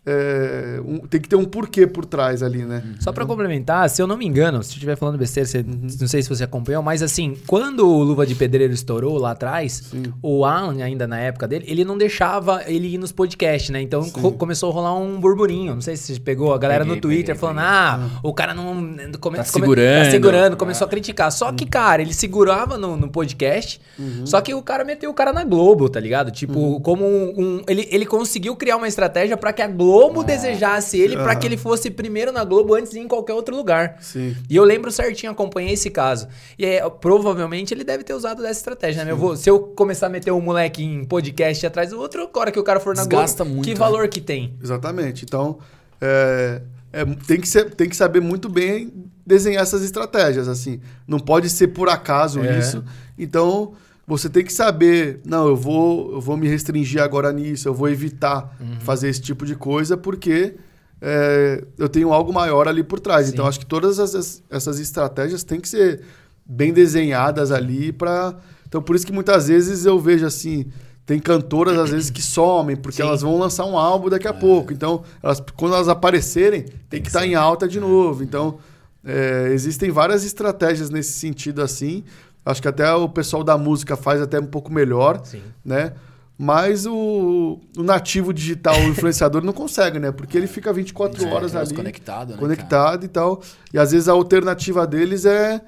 S3: É, um- tem que ter um porquê por trás ali, né?
S1: Só pra complementar, se eu não me engano, se eu estiver falando besteira, você- não sei se você acompanhou, mas assim, quando o Luva de Pedreiro estourou lá atrás, o Alan, ainda na época dele, ele não deixava ele ir nos podcasts, né? Então co- começou a rolar um burburinho. Não sei se você pegou a galera
S2: Peguei,
S1: no Twitter
S2: peguei,
S1: falando: ah, o cara não. Come,
S2: Tá
S1: come-
S2: segurando.
S1: Tá segurando, começou a criticar. Só que, cara, ele segurava no, no podcast,
S3: Uhum.
S1: só que o cara meteu o cara na Globo, tá ligado? Tipo, como um. um- ele, ele conseguiu criar uma estratégia pra que a Globo desejasse ele, pra que ele fosse primeiro na Globo antes de ir em qualquer outro lugar.
S3: Sim.
S1: E eu lembro certinho, acompanhei esse caso. E é, provavelmente ele deve ter usado dessa estratégia, né? Eu vou, se eu começar a meter um moleque em podcast atrás do outro, a hora que o cara for na
S2: Desgasta
S1: Globo,
S2: muito,
S1: que
S2: né?
S1: valor que tem?
S3: Exatamente. Então, é, é, tem, que ser, tem que saber muito bem desenhar essas estratégias, assim. Não pode ser por acaso
S1: É.
S3: isso. Então, você tem que saber, não, eu vou, eu vou me restringir agora nisso, eu vou evitar
S1: Uhum.
S3: fazer esse tipo de coisa, porque é, eu tenho algo maior ali por trás.
S1: Sim.
S3: Então, acho que todas essas, essas estratégias têm que ser bem desenhadas ali para... Então, por isso que muitas vezes eu vejo assim... Tem cantoras, às vezes, que somem, porque
S1: Sim.
S3: elas vão lançar um álbum daqui a pouco. Então, elas, quando elas aparecerem, tem que estar em alta de novo. Então, é, existem várias estratégias nesse sentido assim. Acho que até o pessoal da música faz até um pouco melhor,
S1: Sim.
S3: né? Mas o, o nativo digital, o influenciador, não consegue, né? Porque ele fica 24
S2: É,
S3: horas
S2: aquelas
S3: ali,
S2: conectado, né,
S3: conectado e tal. E às vezes a alternativa deles é,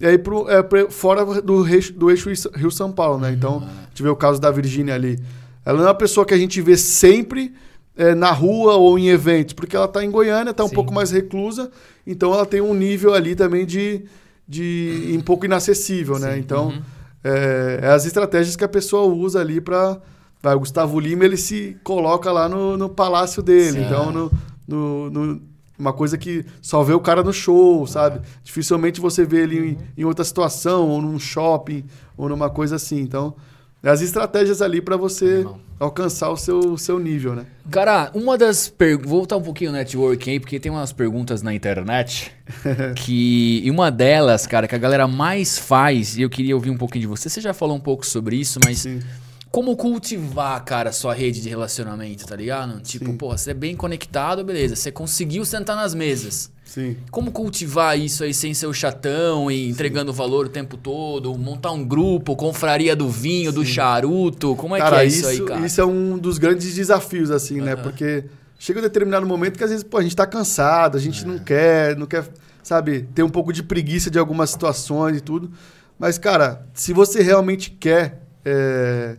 S3: é ir pro, é fora do, eixo- do eixo Rio-São Paulo, né? Então, a gente vê o caso da Virgínia ali. Ela não é uma pessoa que a gente vê sempre é, na rua ou em eventos, porque ela está em Goiânia, está um pouco mais reclusa, então ela tem um nível ali também de, de um pouco inacessível, né? Então, é, é as estratégias que a pessoa usa ali para Vai, o Gustavo Lima, ele se coloca lá no, no palácio dele.
S2: Sim.
S3: Então, no, no, no- uma coisa que só vê o cara no show, sabe? Dificilmente você vê ele em, em outra situação, ou num shopping, ou numa coisa assim. Então, é as estratégias ali para você
S1: Animal.
S3: Alcançar o seu, seu nível, né?
S2: Cara, uma das perguntas. Vou voltar um pouquinho no networking aí, porque tem umas perguntas na internet. que. E uma delas, cara, que a galera mais faz, e eu queria ouvir um pouquinho de você. Você já falou um pouco sobre isso, mas
S3: Sim.
S2: Como cultivar, cara, sua rede de relacionamento, tá ligado? Tipo,
S3: Sim.
S2: porra, você é bem conectado, beleza. Você conseguiu sentar nas mesas.
S3: Sim.
S2: Como cultivar isso aí sem ser o chatão e entregando valor o tempo todo? Montar um grupo, confraria do vinho, do charuto? Como é
S3: cara,
S2: que é
S3: isso,
S2: isso, aí, cara?
S3: isso é um dos grandes desafios, assim, né? Porque chega um determinado momento que às vezes, pô, a gente tá cansado, a gente
S2: É.
S3: não quer, não quer, sabe, ter um pouco de preguiça de algumas situações e tudo. Mas, cara, se você realmente quer é,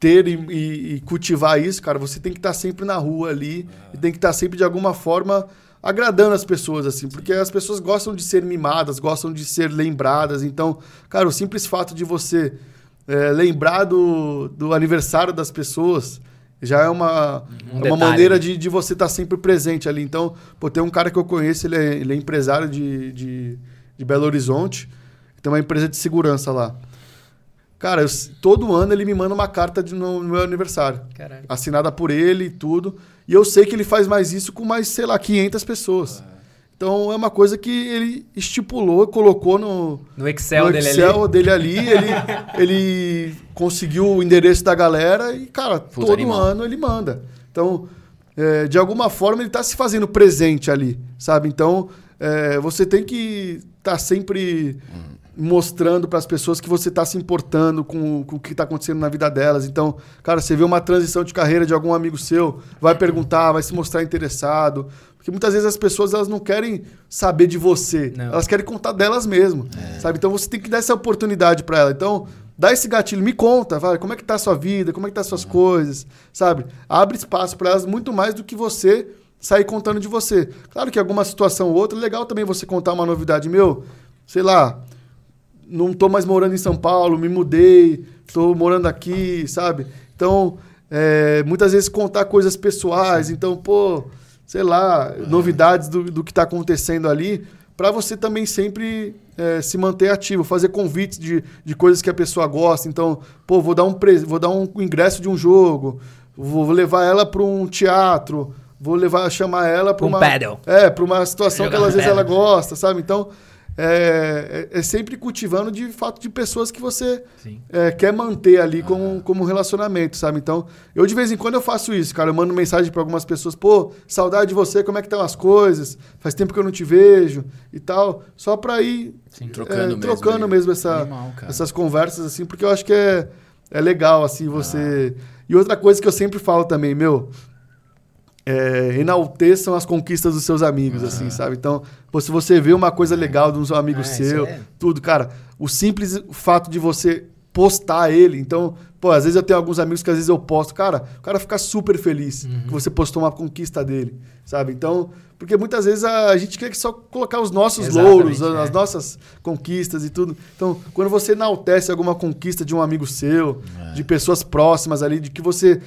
S3: ter e, e- e cultivar isso, cara, você tem que estar sempre na rua ali e tem que estar sempre de alguma forma agradando as pessoas, assim, porque as pessoas gostam de ser mimadas, gostam de ser lembradas. Então, cara, o simples fato de você é, lembrar do, do aniversário das pessoas já é uma,
S1: Um
S3: é uma
S1: detalhe,
S3: maneira
S1: né?
S3: de, de você estar sempre presente ali. Então, pô, tem um cara que eu conheço, ele é, ele é empresário de, de, de Belo Horizonte, tem uma empresa de segurança lá. Cara, eu todo ano ele me manda uma carta de, no, no meu aniversário
S1: Caralho.
S3: assinada por ele e tudo. E eu sei que ele faz mais isso com mais, sei lá, 500 pessoas. Então é uma coisa que ele estipulou, colocou no,
S1: No Excel,
S3: no
S1: dele
S3: Excel
S1: ali.
S3: dele ali. ele, ele conseguiu o endereço da galera e, cara,
S2: Puta
S3: todo
S2: animal.
S3: ano ele manda. Então, é, de alguma forma, ele está se fazendo presente ali, sabe? Então, é, você tem que estar sempre mostrando para as pessoas que você está se importando com, com o que está acontecendo na vida delas. Então, cara, você vê uma transição de carreira de algum amigo seu, vai perguntar, vai se mostrar interessado. Porque muitas vezes as pessoas elas não querem saber de você,
S1: Não.
S3: elas querem contar delas mesmo, sabe? Então você tem que dar essa oportunidade para ela. Então, dá esse gatilho, me conta, vai, como é que tá a sua vida, como é que tá as suas coisas, sabe? Abre espaço para elas muito mais do que você sair contando de você. Claro que alguma situação ou outra, é legal também você contar uma novidade meu, sei lá, não tô mais morando em São Paulo, me mudei, tô morando aqui, sabe? Então, é, muitas vezes contar coisas pessoais, então, pô, sei lá, novidades do, do que tá acontecendo ali, para você também sempre é, se manter ativo, fazer convites de, de coisas que a pessoa gosta. Então, pô, vou dar um, pres- vou dar um ingresso de um jogo, vou levar ela para um teatro, vou levar, chamar ela para
S1: Um
S3: uma
S1: paddle.
S3: é, para uma situação que ela, às vezes ela gosta, sabe? Então, é, é, é sempre cultivando de fato de pessoas que você é, quer manter ali como, como relacionamento, sabe? Então, eu de vez em quando eu faço isso, cara. Eu mando mensagem para algumas pessoas, pô, saudade de você, como é que estão as coisas? Faz tempo que eu não te vejo e tal. Só para ir
S2: Sim,
S3: é,
S2: trocando mesmo.
S3: trocando mesmo essa,
S2: Animal,
S3: essas conversas, assim, porque eu acho que é, é legal, assim, você. E outra coisa que eu sempre falo também, meu. É, enalteçam as conquistas dos seus amigos, assim, sabe? Então, pô, se você vê uma coisa legal de um amigo
S1: Ah,
S3: seu,
S1: é-
S3: tudo, cara, o simples fato de você postar ele, então, pô, às vezes eu tenho alguns amigos que às vezes eu posto, cara, o cara fica super feliz
S1: Uhum.
S3: que você postou uma conquista dele, sabe? Então, porque muitas vezes a, a gente quer só colocar os nossos
S1: Exatamente,
S3: louros,
S1: é.
S3: as nossas conquistas e tudo. Então, quando você enaltece alguma conquista de um amigo seu,
S2: É.
S3: de pessoas próximas ali, de que você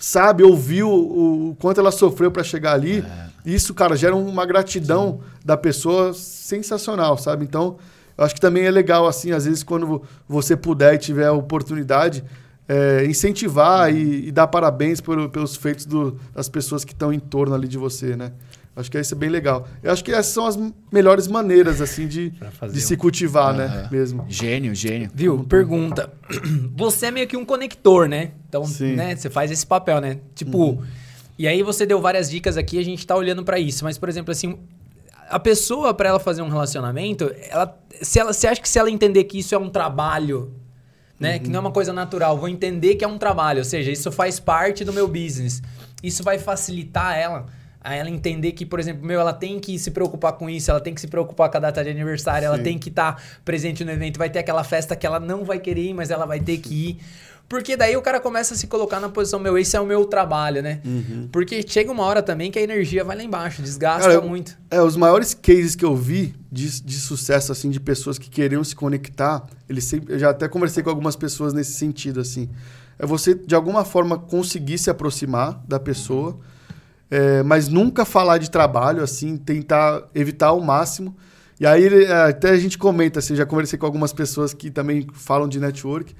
S3: sabe, ouviu o, o quanto ela sofreu para chegar ali,
S2: É.
S3: isso, cara, gera uma gratidão da pessoa sensacional, sabe? Então, eu acho que também é legal, assim, às vezes, quando vo- você puder e tiver a oportunidade, é, incentivar e, e dar parabéns por- pelos feitos do- das pessoas que estão em torno ali de você, né? Acho que isso é bem legal. Eu acho que essas são as melhores maneiras, assim, de, de
S1: um-
S3: se cultivar, né? Mesmo.
S2: Gênio, gênio.
S1: Viu? Pergunta. Você é meio que um conector, né? Então,
S3: Sim.
S1: né? Você faz esse papel, né? Tipo, e aí você deu várias dicas aqui, a gente tá olhando pra isso. Mas, por exemplo, assim, a pessoa, pra ela fazer um relacionamento, ela, se ela, você acha que se ela entender que isso é um trabalho, né? Que não é uma coisa natural, vou entender que é um trabalho, ou seja, isso faz parte do meu business. Isso vai facilitar ela a ela entender que, por exemplo, meu, ela tem que se preocupar com isso, ela tem que se preocupar com a data de aniversário, ela
S3: Sim.
S1: tem que estar presente no evento, vai ter aquela festa que ela não vai querer ir, mas ela vai ter que ir. Porque daí o cara começa a se colocar na posição, meu, esse é o meu trabalho, né? Porque chega uma hora também que a energia vai lá embaixo, desgasta
S3: Cara,
S1: muito.
S3: É, os maiores cases que eu vi de, de sucesso, assim, de pessoas que queriam se conectar, eles sempre, eu já até conversei com algumas pessoas nesse sentido, assim. É você, de alguma forma, conseguir se aproximar da pessoa, é, mas nunca falar de trabalho, assim, tentar evitar ao máximo. E aí, é, até a gente comenta, assim, já conversei com algumas pessoas que também falam de network.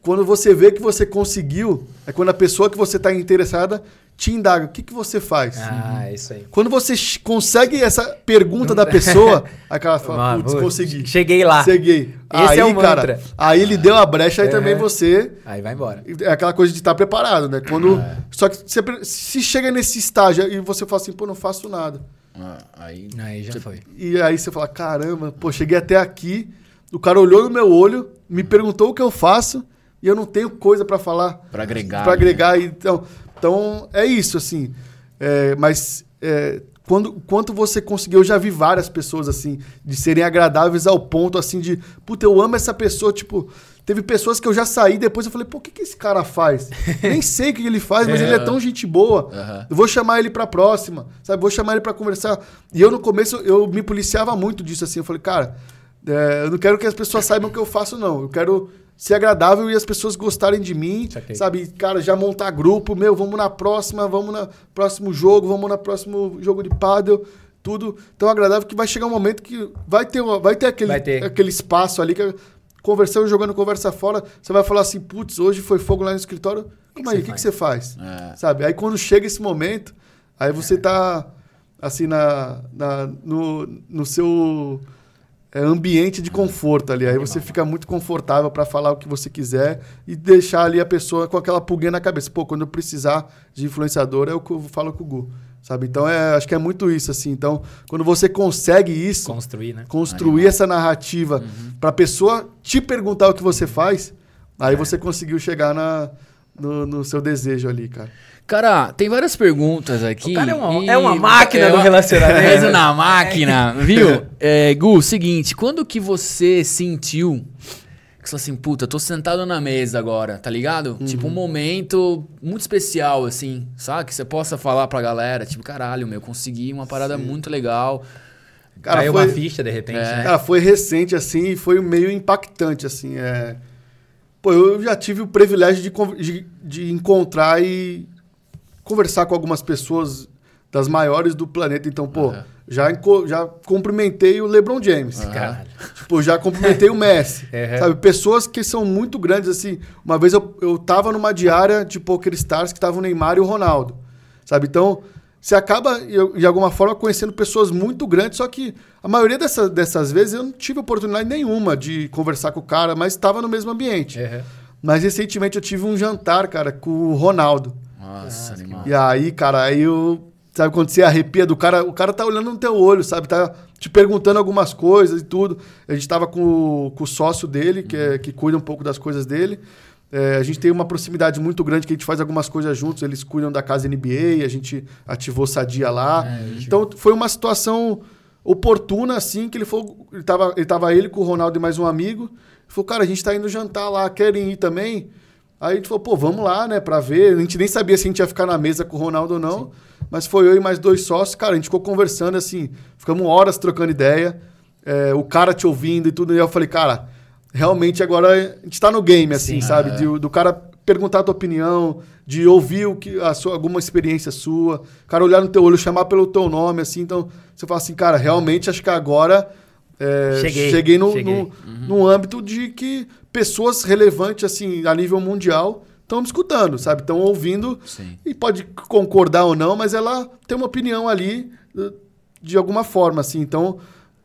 S3: Quando você vê que você conseguiu, é quando a pessoa que você está interessada te indaga, o que, que você faz?
S1: Ah, é isso aí.
S3: Quando você consegue essa pergunta da pessoa, aí o cara fala,
S1: Ah,
S3: putz, consegui.
S1: Cheguei lá.
S3: Cheguei.
S1: Esse
S3: aí,
S1: é o
S3: cara,
S1: mantra.
S3: aí ele deu a brecha, aí
S1: Uhum.
S3: também você
S1: Aí vai embora.
S3: é aquela coisa de estar preparado, né? Quando,
S1: É.
S3: Só que você se chega nesse estágio e você fala assim, pô, não faço nada.
S2: Ah, aí.
S1: Aí já foi.
S3: E aí você fala, caramba, pô, cheguei até aqui, o cara olhou no meu olho, me perguntou o que eu faço e eu não tenho coisa pra falar.
S2: Pra agregar.
S3: Pra
S2: né?
S3: agregar. Então, então, é isso, assim. É, mas é, quando, quanto você conseguiu, eu já vi várias pessoas, assim, de serem agradáveis ao ponto, assim, de, puta, eu amo essa pessoa, tipo... Teve pessoas que eu já saí depois eu falei, pô, o que, que esse cara faz? Nem sei o que ele faz, mas ele é tão gente boa.
S2: Aham.
S3: Eu vou chamar ele pra próxima, sabe? Vou chamar ele pra conversar. E eu, no começo, eu me policiava muito disso, assim. Eu falei, cara, é, eu não quero que as pessoas saibam o que eu faço, não. Eu quero ser agradável e as pessoas gostarem de mim,
S1: Saquei.
S3: sabe? Cara, já montar grupo, meu, vamos na próxima, vamos no próximo jogo, vamos no próximo jogo de paddle, tudo tão agradável que vai chegar um momento que vai ter, uma- vai ter, aquele,
S1: Vai ter.
S3: aquele espaço ali que conversando, jogando conversa fora, você vai falar assim, putz, hoje foi fogo lá no escritório. Como aí, o que, que você faz?
S2: É.
S3: Sabe? Aí quando chega esse momento, aí você tá assim na, na- no, no seu é, ambiente de conforto ali. Aí você fica muito confortável para falar o que você quiser e deixar ali a pessoa com aquela pulguinha na cabeça. Pô, quando eu precisar de influenciador, é o que eu falo com o Gu. Sabe? Então é, acho que é muito isso assim. Então, quando você consegue isso,
S1: Construir, né?
S3: construir essa narrativa para a pessoa te perguntar o que você faz, aí você conseguiu chegar na, no, no seu desejo ali, cara.
S2: Cara, tem várias perguntas aqui.
S1: O cara é uma-
S2: e-
S1: é uma máquina do
S2: uma-
S1: relacionamento.
S2: É na máquina, viu? É, Gu, seguinte, quando que você sentiu que você falou assim, puta, tô sentado na mesa agora, tá ligado? Tipo, um momento muito especial, assim, sabe? Que você possa falar pra galera, tipo, caralho, meu, consegui uma parada muito legal.
S3: Cara,
S1: Caiu
S3: foi,
S1: uma ficha, de repente,
S2: É.
S1: né?
S3: cara, foi recente assim e foi meio impactante assim. É... Pô, eu já tive o privilégio de, de, de encontrar e conversar com algumas pessoas das maiores do planeta. Então, pô,
S2: Aham.
S3: já, já cumprimentei o LeBron James.
S1: Caralho.
S3: Tipo, já cumprimentei o Messi.
S1: Uhum.
S3: Sabe? Pessoas que são muito grandes, assim. Uma vez eu, eu tava numa diária de Poker Stars que tava o Neymar e o Ronaldo. Sabe? Então, você acaba, de alguma forma, conhecendo pessoas muito grandes, só que a maioria dessa- dessas vezes eu não tive oportunidade nenhuma de conversar com o cara, mas estava no mesmo ambiente.
S1: Uhum.
S3: Mas recentemente eu tive um jantar, cara, com o Ronaldo.
S2: Nossa, animal.
S3: E aí, cara, aí eu. Sabe quando você arrepia do cara? O cara tá olhando no teu olho, sabe? Tá te perguntando algumas coisas e tudo. A gente tava com, o- com o sócio dele, que, é, que cuida um pouco das coisas dele. É, a gente tem uma proximidade muito grande que a gente faz algumas coisas juntos. Eles cuidam da casa NBA, a gente ativou Sadia lá. então foi uma situação oportuna, assim, que ele falou. Ele tava, ele tava ele com o Ronaldo e mais um amigo. Ele falou, cara, a gente tá indo jantar lá, querem ir também? Aí a gente falou, pô, vamos lá, né, pra ver. A gente nem sabia se a gente ia ficar na mesa com o Ronaldo ou não. Mas foi eu e mais dois sócios, cara, a gente ficou conversando assim, ficamos horas trocando ideia, é, o cara te ouvindo e tudo. E eu falei, cara, realmente agora a gente tá no game, assim,
S1: Sim.
S3: sabe? De- do cara perguntar a tua opinião, de ouvir o que, a sua, alguma experiência sua, o cara olhar no teu olho, chamar pelo teu nome, assim. Então, você fala assim, cara, realmente acho que agora é,
S1: Cheguei,
S3: cheguei, no,
S1: cheguei.
S3: no, num âmbito de que pessoas relevantes, assim, a nível mundial, estão me escutando, sabe? Estão ouvindo
S2: Sim.
S3: e pode concordar ou não, mas ela tem uma opinião ali eh, de alguma forma, assim. Então,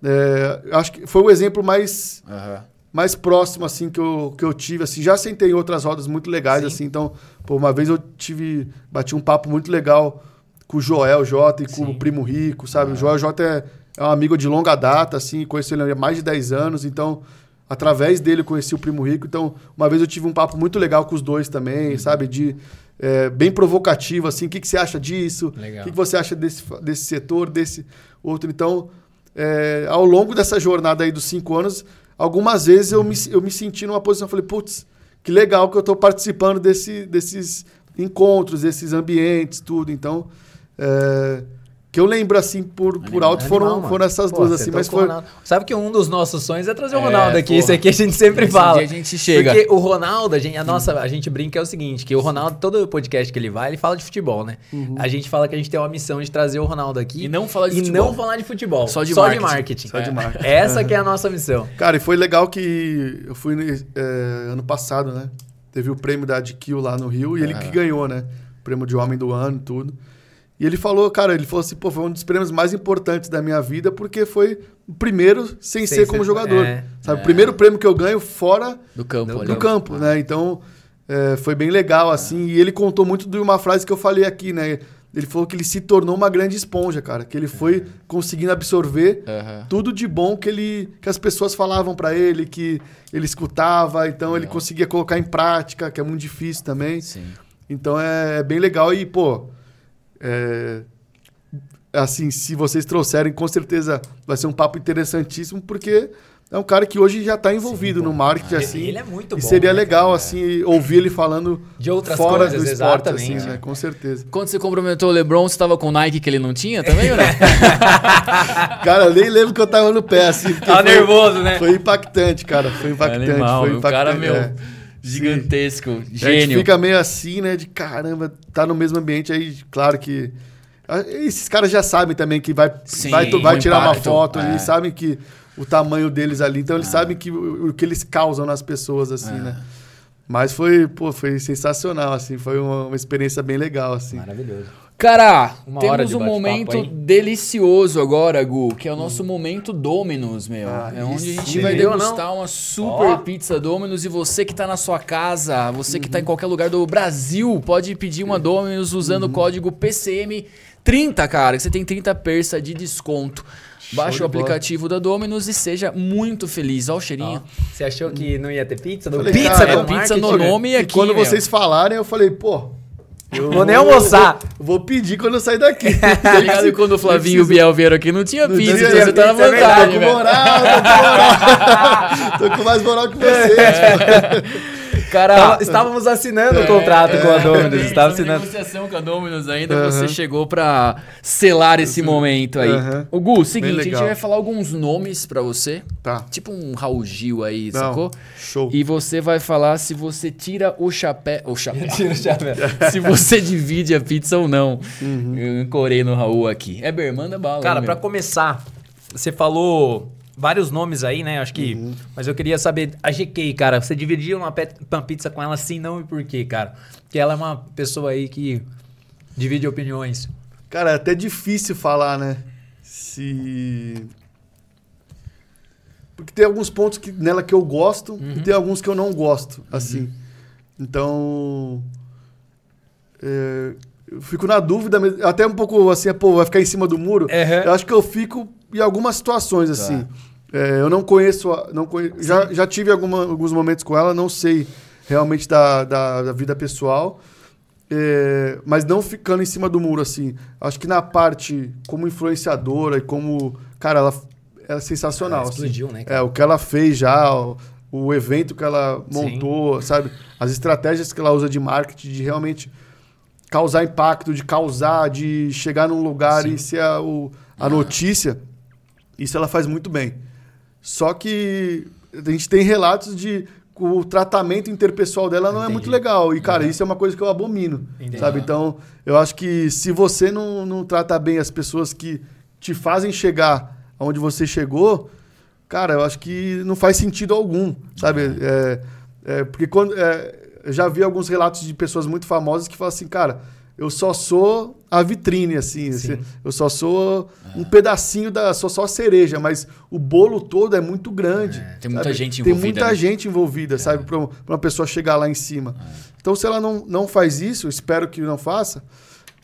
S3: é, acho que foi o exemplo mais,
S2: Aham.
S3: mais próximo, assim, que eu, que eu tive, assim. Já sentei em outras rodas muito legais,
S1: Sim.
S3: assim. Então, pô, uma vez eu tive... Bati um papo muito legal com o Joel J e com
S1: Sim.
S3: o Primo Rico, sabe? O Joel J é, é um amigo de longa data, assim. Conheci ele há mais de 10 anos, então... Através dele eu conheci o Primo Rico. Então, uma vez eu tive um papo muito legal com os dois também,
S1: Uhum.
S3: sabe? De... é, bem provocativo, assim. O que, que você acha disso? O que, que você acha desse, desse setor, desse outro? Então, é, ao longo dessa jornada aí dos cinco anos, algumas vezes eu me, eu me senti numa posição, falei, putz, que legal que eu estou participando desse, desses encontros, desses ambientes, tudo. Então, é, que eu lembro, assim, por, por alto,
S1: Animal,
S3: foram,
S1: mano.
S3: foram essas
S1: Pô,
S3: duas, assim. Mas
S1: o
S3: foi...
S1: Sabe que um dos nossos sonhos é trazer o
S2: É,
S1: Ronaldo aqui.
S2: porra.
S1: Isso aqui a gente sempre
S2: Esse
S1: fala.
S2: dia a gente chega.
S1: Porque o Ronaldo, a, gente, a nossa, a gente brinca é o seguinte, que o Ronaldo, todo podcast que ele vai, ele fala de futebol, né? A gente fala que a gente tem uma missão de trazer o Ronaldo aqui.
S2: E não falar de
S1: e
S2: futebol.
S1: não falar de futebol.
S2: Só de
S1: Só
S2: marketing.
S1: de marketing.
S3: Só de
S1: É.
S3: marketing.
S1: Essa que é a nossa missão.
S3: Cara, e foi legal que eu fui é, ano passado, né? Teve o prêmio da AdKill lá no Rio e ele que ganhou, né? prêmio de homem do ano e tudo. E ele falou, cara, ele falou assim, pô, foi um dos prêmios mais importantes da minha vida, porque foi o primeiro sem,
S1: Sem
S3: ser como
S1: ser-
S3: jogador.
S1: é.
S3: Sabe, o primeiro prêmio que eu ganho fora
S2: Do campo
S1: Do
S3: do campo, né? Então, é, foi bem legal, assim. E ele contou muito de uma frase que eu falei aqui, né? Ele falou que ele se tornou uma grande esponja, cara. Que ele foi conseguindo absorver
S2: Aham.
S3: tudo de bom que ele que as pessoas falavam pra ele, que ele escutava. Então, ele conseguia colocar em prática, que é muito difícil também.
S2: Sim.
S3: Então, é, bem legal. E, pô... é, assim, se vocês trouxerem, com certeza vai ser um papo interessantíssimo, porque é um cara que hoje já está envolvido no marketing,
S1: Ele-
S3: assim.
S1: ele é muito
S3: E
S1: bom,
S3: seria
S1: né,
S3: legal,
S1: cara?
S3: assim, ouvir ele falando
S1: De outras
S3: fora
S1: coisas,
S3: do esporte,
S1: exatamente.
S3: assim, né? Com certeza.
S2: Quando você comprometeu o LeBron, você tava com o Nike que ele não tinha também, ou não?
S3: Cara, eu nem lembro que eu tava no pé, assim.
S1: Tava
S3: foi-
S1: nervoso, né?
S3: Foi impactante, cara. Foi impactante.
S2: Animal,
S3: foi impactante.
S2: cara, meu,
S3: é.
S2: gigantesco,
S3: A gente
S2: gênio.
S3: fica meio assim, né? De caramba, tá no mesmo ambiente aí, claro que. Esses caras já sabem também que vai,
S2: Sim,
S3: vai, vai tirar uma
S2: impacto,
S3: foto,
S2: é.
S3: eles sabem que o tamanho deles ali, então eles sabem que o, o que eles causam nas pessoas, assim,
S2: É.
S3: né? Mas foi, pô, foi sensacional, assim, foi uma, uma experiência bem legal, assim.
S1: Maravilhoso.
S2: Cara,
S1: Uma
S2: temos um momento delicioso agora, Gu, que é o nosso momento Dominus, meu.
S3: Ah,
S2: é onde a gente
S3: sim.
S2: vai degustar uma super
S1: Ó.
S2: pizza Dominus e você que tá na sua casa, você que tá em qualquer lugar do Brasil, pode pedir uma Dominus usando o código PCM30, cara, que você tem 30 persa de desconto. Baixe o
S3: bola.
S2: aplicativo da Dominus e seja muito feliz. Ó o cheirinho.
S1: Você achou que não ia ter pizza? Do
S3: Falei,
S1: pizza
S3: cara,
S2: é pizza no nome
S3: E
S2: aqui,
S3: quando
S2: meu.
S3: vocês falarem, eu falei, pô. Eu
S1: Vou nem almoçar.
S3: eu Vou pedir quando eu sair daqui.
S2: Tá ligado? E quando o Flavinho e o Biel vieram aqui, não tinha pizza,
S3: tinha
S2: então você tá na
S1: é
S2: vantagem,
S3: Tô com moral, tô com moral. tô com mais moral que vocês.
S2: Cara,
S1: Tava- Estávamos assinando o contrato com a Dominus. Estava assinando.
S2: negociação com a Dominus ainda,
S3: Aham.
S2: você chegou pra selar esse momento aí.
S3: Aham.
S2: O Gu, seguinte, a gente vai falar alguns nomes pra você,
S3: Tá.
S2: tipo um Raul Gil aí,
S3: Não,
S2: sacou?
S3: Show.
S2: E você vai falar se você tira o chapéu, o chapéu,
S1: Tira o chapéu.
S2: se você divide a pizza ou não.
S3: Uhum.
S2: Eu encorei no Raul aqui. É manda bala.
S1: Cara,
S2: meu?
S1: começar, você falou vários nomes aí, né? Acho que.
S3: Uhum.
S1: Mas eu queria saber, a GK, cara, você dividiu uma, pe- uma pizza com ela sim, não e por quê, cara? Porque ela é uma pessoa aí que divide opiniões.
S3: Cara, é até difícil falar, né? Se. Porque tem alguns pontos que, nela que eu gosto
S1: Uhum.
S3: e tem alguns que eu não gosto, assim. Então. é, eu fico na dúvida, até um pouco assim, pô, vai ficar em cima do muro.
S1: Uhum.
S3: Eu acho que eu fico em algumas situações, assim. É, eu não conheço. a- Não conhe... já, já tive alguma- alguns momentos com ela, não sei realmente da, da, da vida pessoal. É, mas não ficando em cima do muro, assim. Acho que na parte como influenciadora e como. Cara, ela, ela é sensacional.
S1: Ela
S3: assim.
S1: explodiu, né, cara?
S3: É, o que ela fez já, o, o evento que ela montou, sabe? As estratégias que ela usa de marketing, de realmente causar impacto, de causar, de chegar num lugar e ser a, o- a notícia. Isso ela faz muito bem. Só que a gente tem relatos de que o tratamento interpessoal dela não é
S1: Entendi.
S3: muito legal. E, cara,
S1: Uhum.
S3: isso é uma coisa que eu abomino.
S1: Entendi.
S3: Sabe? Então, eu acho que se você não, não trata bem as pessoas que te fazem chegar aonde você chegou, cara, eu acho que não faz sentido algum. Sabe? É, é, porque quando. é, eu já vi alguns relatos de pessoas muito famosas que falam assim, cara, eu só sou a vitrine, assim. assim, eu só sou um pedacinho da. Sou só a cereja, mas o bolo todo é muito grande.
S2: Tem muita gente
S3: Tem
S2: envolvida,
S3: muita
S2: né?
S3: gente envolvida, sabe? Pra, pra uma pessoa chegar lá em cima. Então, se ela não, não faz isso, espero que não faça.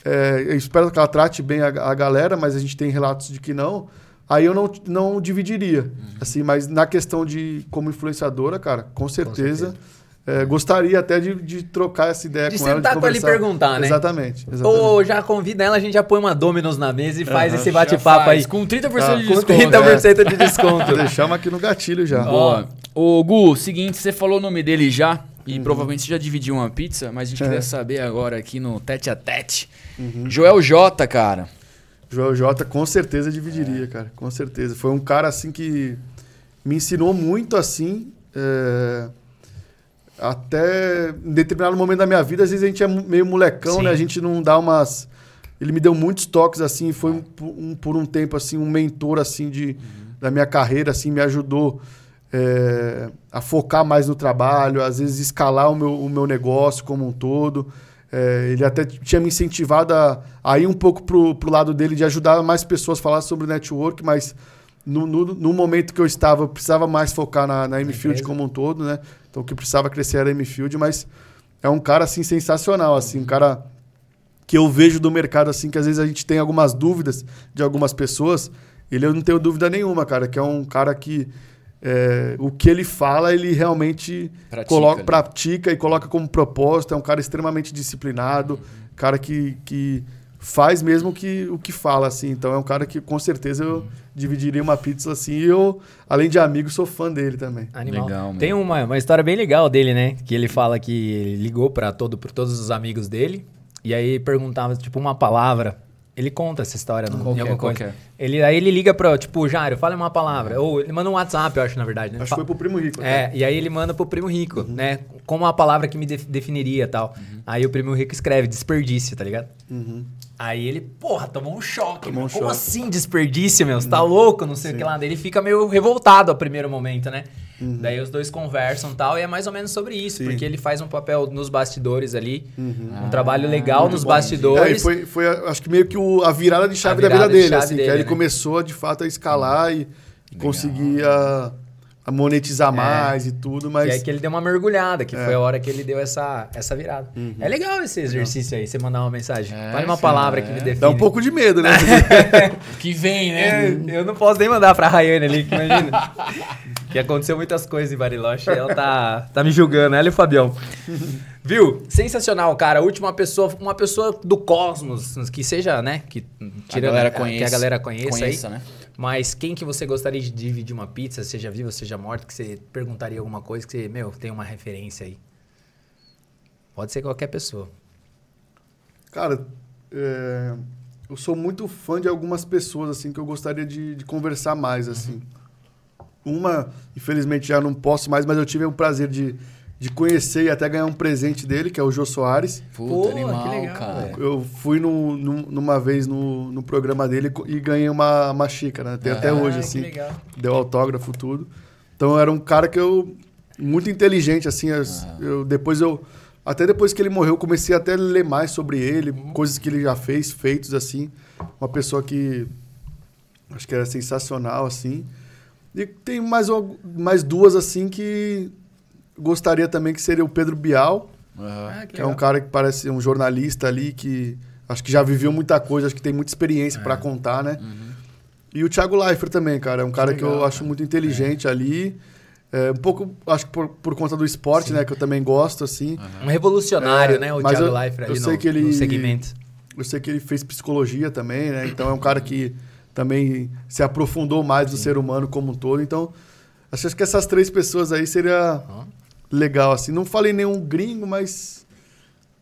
S3: é, eu espero que ela trate bem a, a galera, mas a gente tem relatos de que não. Aí eu não, não dividiria.
S1: Uhum.
S3: Assim, mas na questão de como influenciadora, cara, com certeza. É, gostaria até de, de trocar essa ideia
S1: De
S3: com ela.
S1: sentar com ela e perguntar, né?
S3: Exatamente. exatamente.
S1: Ou já convida ela, a gente já põe uma Dominus na mesa e faz
S3: Aham.
S1: esse bate-papo aí.
S2: Com 30%
S3: Tá.
S2: de
S1: Com
S2: desconto.
S1: 30% de desconto.
S3: Deixamos aqui no gatilho já.
S2: Boa. Ô, Gu, seguinte, você falou o nome dele já. E provavelmente você já dividiu uma pizza, mas a gente
S3: É.
S2: queria saber agora aqui no tete a tete. Joel J, cara.
S3: Joel J com certeza dividiria, cara. Com certeza. Foi um cara assim que me ensinou muito assim. é, Até em determinado momento da minha vida, às vezes a gente é meio molecão,
S1: Sim.
S3: né? A gente não dá umas. Ele me deu muitos toques assim, foi um, por- um- por um tempo assim um mentor assim de da minha carreira assim, me ajudou é, a focar mais no trabalho, às vezes escalar o meu, o meu negócio como um todo. É, ele até tinha me incentivado a, a ir um pouco pro, pro lado dele de ajudar mais pessoas a falar sobre network, mas no, no, no momento que eu estava, eu precisava mais focar na, na M-Field como um todo, né? Então o que precisava crescer era a M-Field, mas é um cara assim sensacional, assim, um cara que eu vejo do mercado assim, que às vezes a gente tem algumas dúvidas de algumas pessoas. Ele eu não tenho dúvida nenhuma, cara, que é um cara que é, o que ele fala, ele realmente
S2: Pratica,
S3: coloca,
S2: né?
S3: pratica e coloca como propósito. É um cara extremamente disciplinado, cara que, que faz mesmo que, o que fala, assim. Então é um cara que com certeza eu dividiria uma pizza assim. E eu, além de amigo, sou fã dele também.
S1: Animal.
S2: Legal, mano.
S1: Tem uma, uma história bem legal dele, né? Que ele fala que ele ligou pra todo, pra todos os amigos dele. E aí perguntava, tipo, uma palavra. Ele conta essa história no,
S2: Qual
S1: em
S2: que é,
S1: alguma coisa.
S2: que
S1: Ele, aí ele liga pra, tipo, Jário, fala uma palavra. Ou ele manda um WhatsApp, eu acho, na verdade. Né?
S3: Acho que foi pro Primo Rico.
S1: É,
S3: até.
S1: e aí ele manda pro primo rico, né? Como a palavra que me def- definiria e tal. Aí o primo rico escreve desperdício, tá ligado?
S3: Uhum.
S1: Aí ele, porra, tomou um choque.
S3: Tomou um
S1: Como
S3: choque.
S1: assim desperdício, meu? Você tá louco? Não sei o que lá. Daí ele fica meio revoltado ao primeiro momento, né? Daí os dois conversam e tal, e é mais ou menos sobre isso,
S3: Sim.
S1: porque ele faz um papel nos bastidores ali,
S3: Uhum.
S1: um trabalho legal nos
S3: É, e
S1: bastidores.
S3: foi, foi, acho que meio que o- a virada de chave
S1: A
S3: da vida
S1: virada de
S3: dele,
S1: chave
S3: assim,
S1: dele,
S3: que aí ele
S1: né?
S3: começou de fato a escalar e conseguir a, a monetizar mais e tudo, mas
S1: E aí que ele deu uma mergulhada, que
S3: É.
S1: foi a hora que ele deu essa, essa virada. É legal esse exercício aí, você mandar uma mensagem.
S2: É,
S1: Fale uma
S2: sim,
S1: palavra
S2: é.
S1: que me define.
S3: dá um pouco de medo, né?
S2: Que vem,
S1: É,
S2: né?
S1: eu não posso nem mandar pra Rayane ali, que imagina. que aconteceu muitas coisas em Bariloche e ela tá, tá me julgando, ela e o Fabião. Viu? Sensacional, cara. A última pessoa, uma pessoa do cosmos, que seja, né? Que, tirando
S2: galera
S1: a- que a galera conheça,
S2: conheça,
S1: aí.
S2: né?
S1: Mas quem que você gostaria de dividir uma pizza, seja vivo, seja morto, que você perguntaria alguma coisa que você, meu, tem uma referência aí? Pode ser qualquer pessoa.
S3: Cara, é, eu sou muito fã de algumas pessoas, assim, que eu gostaria de, de conversar mais, assim. Uma, infelizmente, já não posso mais, mas eu tive o prazer de, de conhecer e até ganhar um presente dele, que é o Jô Soares.
S2: Puta,
S1: Pô, que
S2: animal,
S1: legal,
S2: cara.
S3: Eu fui no, num- numa vez no, no programa dele e ganhei uma, uma xícara, né? Tem até
S2: Ah,
S3: hoje,
S1: que
S3: assim.
S1: legal.
S3: Deu autógrafo, tudo. Então era um cara que eu. Muito inteligente, assim. as- Eu, depois eu. Até depois que ele morreu, eu comecei até a ler mais sobre ele, coisas que ele já fez, feitos, assim. Uma pessoa que. Acho que era sensacional, assim. E tem mais, mais duas, assim, que gostaria também, que seria o Pedro Bial.
S2: Aham.
S1: Ah,
S3: Que é um cara que parece um jornalista ali que acho que já viveu muita coisa, acho que tem muita experiência pra contar, né? E o Thiago Leifert também, cara, é um cara que eu
S1: legal,
S3: acho muito inteligente ali. É, um pouco, acho que por, por conta do esporte, né, que eu também gosto, assim.
S1: Um revolucionário,
S3: É,
S1: né? O
S3: mas
S1: Thiago
S3: eu-
S1: Leifert ali
S3: eu
S1: no,
S3: sei que ele-
S1: no segmento.
S3: Eu sei que ele fez psicologia também, né? Então é um cara que também se aprofundou mais no ser humano como um todo. Então, acho que essas três pessoas aí seria
S1: Ó.
S3: legal, assim. Não falei nenhum gringo, mas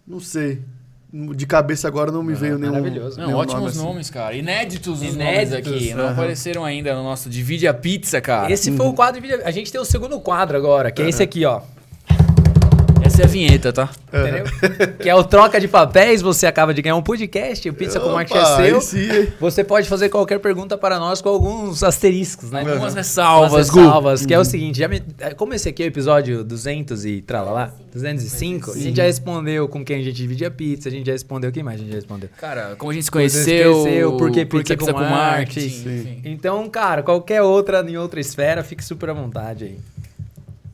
S3: não sei. De cabeça agora não me veio nenhum.
S1: maravilhoso.
S2: Não,
S3: nenhum
S2: ótimos
S3: nome assim.
S2: nomes, cara. Inéditos os
S1: Inéditos,
S2: nomes aqui. Não
S3: aham.
S2: apareceram ainda no nosso Divide a Pizza, cara.
S1: Esse foi o quadro de vídeo. A gente tem o segundo quadro agora, que é esse aqui, ó.
S2: É a vinheta, tá?
S1: Entendeu? que é o troca de papéis. Você acaba de ganhar um podcast, o Pizza com Marketing é
S3: Opa,
S1: seu.
S3: sim?
S1: Você pode fazer qualquer pergunta para nós com alguns asteriscos, né?
S2: Algumas
S1: Umas
S2: ressalvas, Gu.
S1: ressalvas, que é o seguinte, já me- é, como esse aqui é o episódio 200 e tralalá, 205, a gente já respondeu com quem a gente dividia pizza, a gente já respondeu, quem mais a gente já respondeu?
S2: Cara, como a gente se conheceu,
S1: conheceu, por que pizza com
S2: marketing,
S1: marketing.
S2: enfim.
S1: Então, cara, qualquer outra em outra esfera, fique super à vontade aí.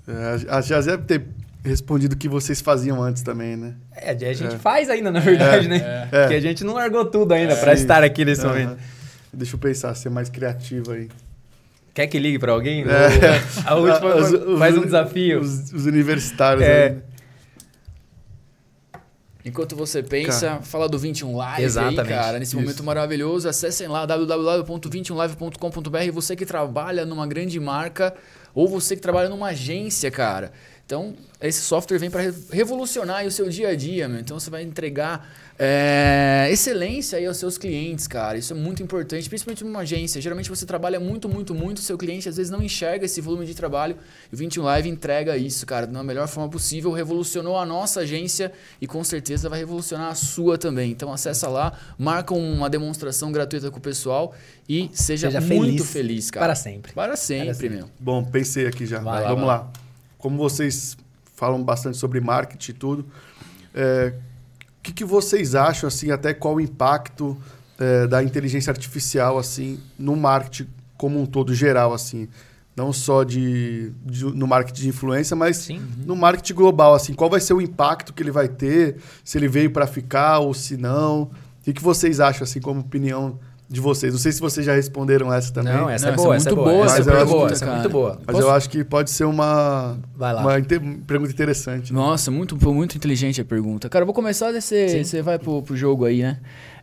S3: É, a deve ter respondido o que vocês faziam antes também, né?
S1: É, a gente faz ainda, na verdade, né?
S3: é.
S1: Porque a gente não largou tudo ainda pra
S3: Sim.
S1: estar aqui nesse
S3: Aham.
S1: momento.
S3: Deixa eu pensar, ser mais criativo aí.
S1: Quer que ligue pra alguém?
S3: É.
S1: A última
S3: Os- os-
S1: faz um desafio.
S3: Os, os universitários
S1: É.
S3: aí.
S2: Enquanto você pensa, fala do 21 Live
S1: Exatamente.
S2: aí, cara, nesse
S3: Isso.
S2: momento maravilhoso. Acessem lá www.21live.com.br. Você que trabalha numa grande marca ou você que trabalha numa agência, cara. Então, esse software vem para revolucionar aí o seu dia a dia, meu. Então, você vai entregar é, excelência aí aos seus clientes, cara. Isso é muito importante, principalmente numa agência. Geralmente você trabalha muito, muito, muito. Seu cliente às vezes não enxerga esse volume de trabalho. E o 21 Live entrega isso, cara, da melhor forma possível. Revolucionou a nossa agência e com certeza vai revolucionar a sua também. Então, acessa lá, marca uma demonstração gratuita com o pessoal e seja,
S1: Seja
S2: muito
S1: feliz
S2: feliz, cara.
S1: Para sempre.
S2: Para sempre,
S1: Para sempre.
S2: meu.
S3: Bom, pensei aqui já.
S1: Vai
S3: Vamos
S2: vai
S3: lá. Como vocês falam bastante sobre marketing e tudo, é, o que, que vocês acham, assim, até qual o impacto é, da inteligência artificial, assim, no marketing como um todo geral, assim? Não só de, de no marketing de influência, mas
S1: Sim.
S3: no marketing global, assim. Qual vai ser o impacto que ele vai ter? Se ele veio para ficar ou se não? O que, que vocês acham, assim, como opinião de vocês? Não sei se vocês já responderam essa também.
S1: Não, essa
S2: Não,
S1: é boa,
S2: é
S1: essa é
S2: muito
S1: boa.
S2: boa,
S1: Essa é
S3: essa
S1: muito
S3: é
S1: boa,
S3: muito,
S1: essa é
S2: cara.
S1: muito boa.
S3: Mas
S2: Posso-
S3: eu acho que pode ser uma,
S1: Vai lá.
S3: uma inte- pergunta interessante. né?
S2: Nossa, muito, muito inteligente a pergunta. Cara, eu vou começar, daí você
S1: Sim.
S2: você vai pro, pro jogo aí, né?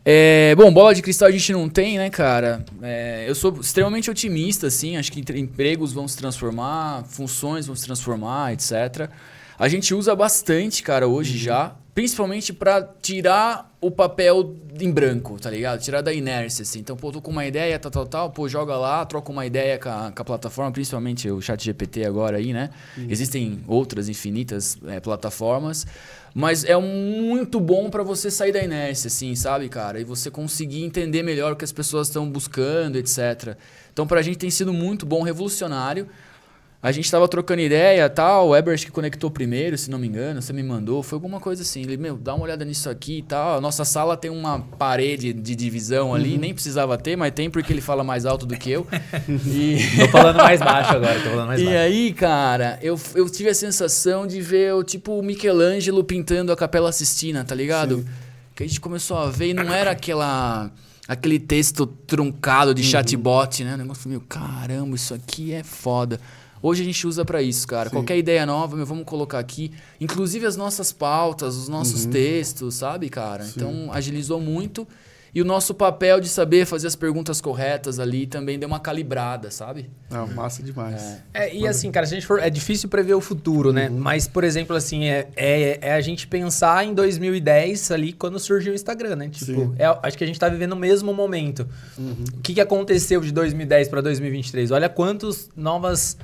S2: É, bom, bola de cristal a gente não tem, né, cara? É, eu sou extremamente otimista, assim. Acho que entre- empregos vão se transformar, funções vão se transformar, etc. A gente usa bastante, cara, hoje já. Principalmente pra tirar o papel em branco, tá ligado? Tirar da inércia, assim. Então, pô, tô com uma ideia, tal, tal, tal. Pô, joga lá, troca uma ideia com a, com a plataforma, principalmente o chat GPT agora aí, né? Existem outras infinitas é, plataformas. Mas é muito bom pra você sair da inércia, assim, sabe, cara? E você conseguir entender melhor o que as pessoas estão buscando, etc. Então, pra gente tem sido muito bom, revolucionário. A gente tava trocando ideia tal, o Eber acho que conectou primeiro, se não me engano, você me mandou, foi alguma coisa assim. Ele, meu, dá uma olhada nisso aqui e tal. A nossa sala tem uma parede de divisão ali, nem precisava ter, mas tem porque ele fala mais alto do que eu. e
S1: Tô falando mais baixo agora, tô falando mais
S2: e
S1: baixo.
S2: aí, cara, eu, eu tive a sensação de ver o tipo o Michelangelo pintando a Capela Sistina, tá ligado? Que a gente começou a ver e não era aquela aquele texto truncado
S1: Uhum.
S2: de chatbot, né? O negócio meio, caramba, isso aqui é foda. Hoje a gente usa pra isso, cara.
S3: Sim.
S2: Qualquer ideia nova, meu, vamos colocar aqui. Inclusive as nossas pautas, os
S3: Uhum.
S2: nossos textos, sabe, cara? Então agilizou muito. E o nosso papel de saber fazer as perguntas corretas ali também deu uma calibrada, sabe?
S3: Não, massa demais.
S1: É, e assim, cara, se a gente for. É difícil prever o futuro, né?
S3: Uhum.
S1: Mas, por exemplo, assim, é, é, é a gente pensar em 2010 ali quando surgiu o Instagram, né? Tipo,
S3: Sim.
S1: é- acho que a gente tá vivendo o mesmo momento. O que, que aconteceu de 2010 para 2023? Olha quantos novas.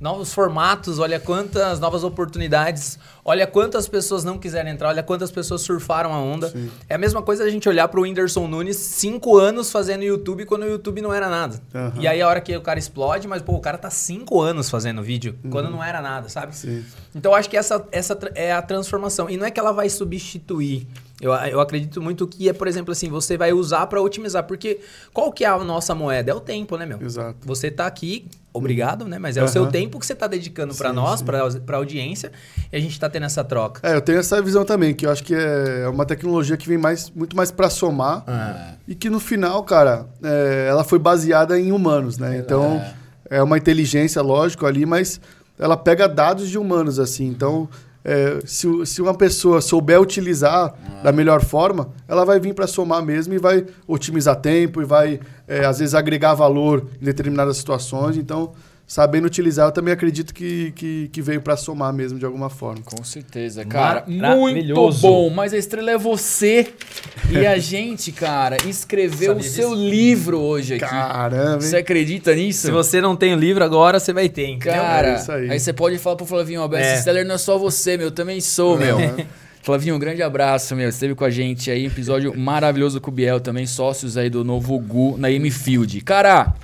S1: Novos formatos, olha quantas novas oportunidades, olha quantas pessoas não quiseram entrar, olha quantas pessoas surfaram a onda.
S3: Sim.
S1: É a mesma coisa a gente olhar pro Whindersson Nunes, cinco anos fazendo YouTube quando o YouTube não era nada.
S3: Aham.
S1: E aí a hora que o cara explode, mas pô, o cara tá cinco anos fazendo vídeo, quando não era nada, sabe?
S3: Sim.
S1: Então eu acho que essa, essa é a transformação. E não é que ela vai substituir. Eu, eu acredito muito que é, por exemplo, assim, você vai usar pra otimizar. Porque qual que é a nossa moeda? É o tempo, né, meu?
S3: Exato.
S1: Você tá aqui, obrigado, né? Mas é o seu tempo que você tá dedicando
S3: Sim,
S1: nós, pra, pra audiência, e a gente tá tendo essa troca.
S3: É, eu tenho essa visão também, que eu acho que é uma tecnologia que vem mais, muito mais para somar
S1: Ah.
S3: e que no final, cara, é, ela foi baseada em humanos, né? Então, é uma inteligência, lógico, ali, mas ela pega dados de humanos, assim. Então, é, se, se uma pessoa souber utilizar da melhor forma, ela vai vir para somar mesmo e vai otimizar tempo e vai, é, às vezes, agregar valor em determinadas situações. Então, sabendo utilizar, eu também acredito que, que, que veio para somar mesmo de alguma forma.
S2: Com certeza, cara. Muito
S1: Maravilhoso.
S2: bom, mas a estrela é você. E a gente, cara, escreveu o seu
S1: disso?
S2: livro hoje aqui.
S3: Caramba,
S2: Você
S3: hein?
S2: acredita nisso?
S1: Se você não tem o livro agora, você vai ter, entendeu?
S2: Cara,
S3: É isso aí.
S2: aí. você pode falar pro Flavinho, ó,
S1: É.
S2: best-seller não é só você, meu, eu também sou, meu.
S3: Uhum.
S2: Flavinho, um grande abraço, meu. Esteve com a gente aí, episódio maravilhoso com o Biel também, sócios aí do novo Gu na M-Field. Cara,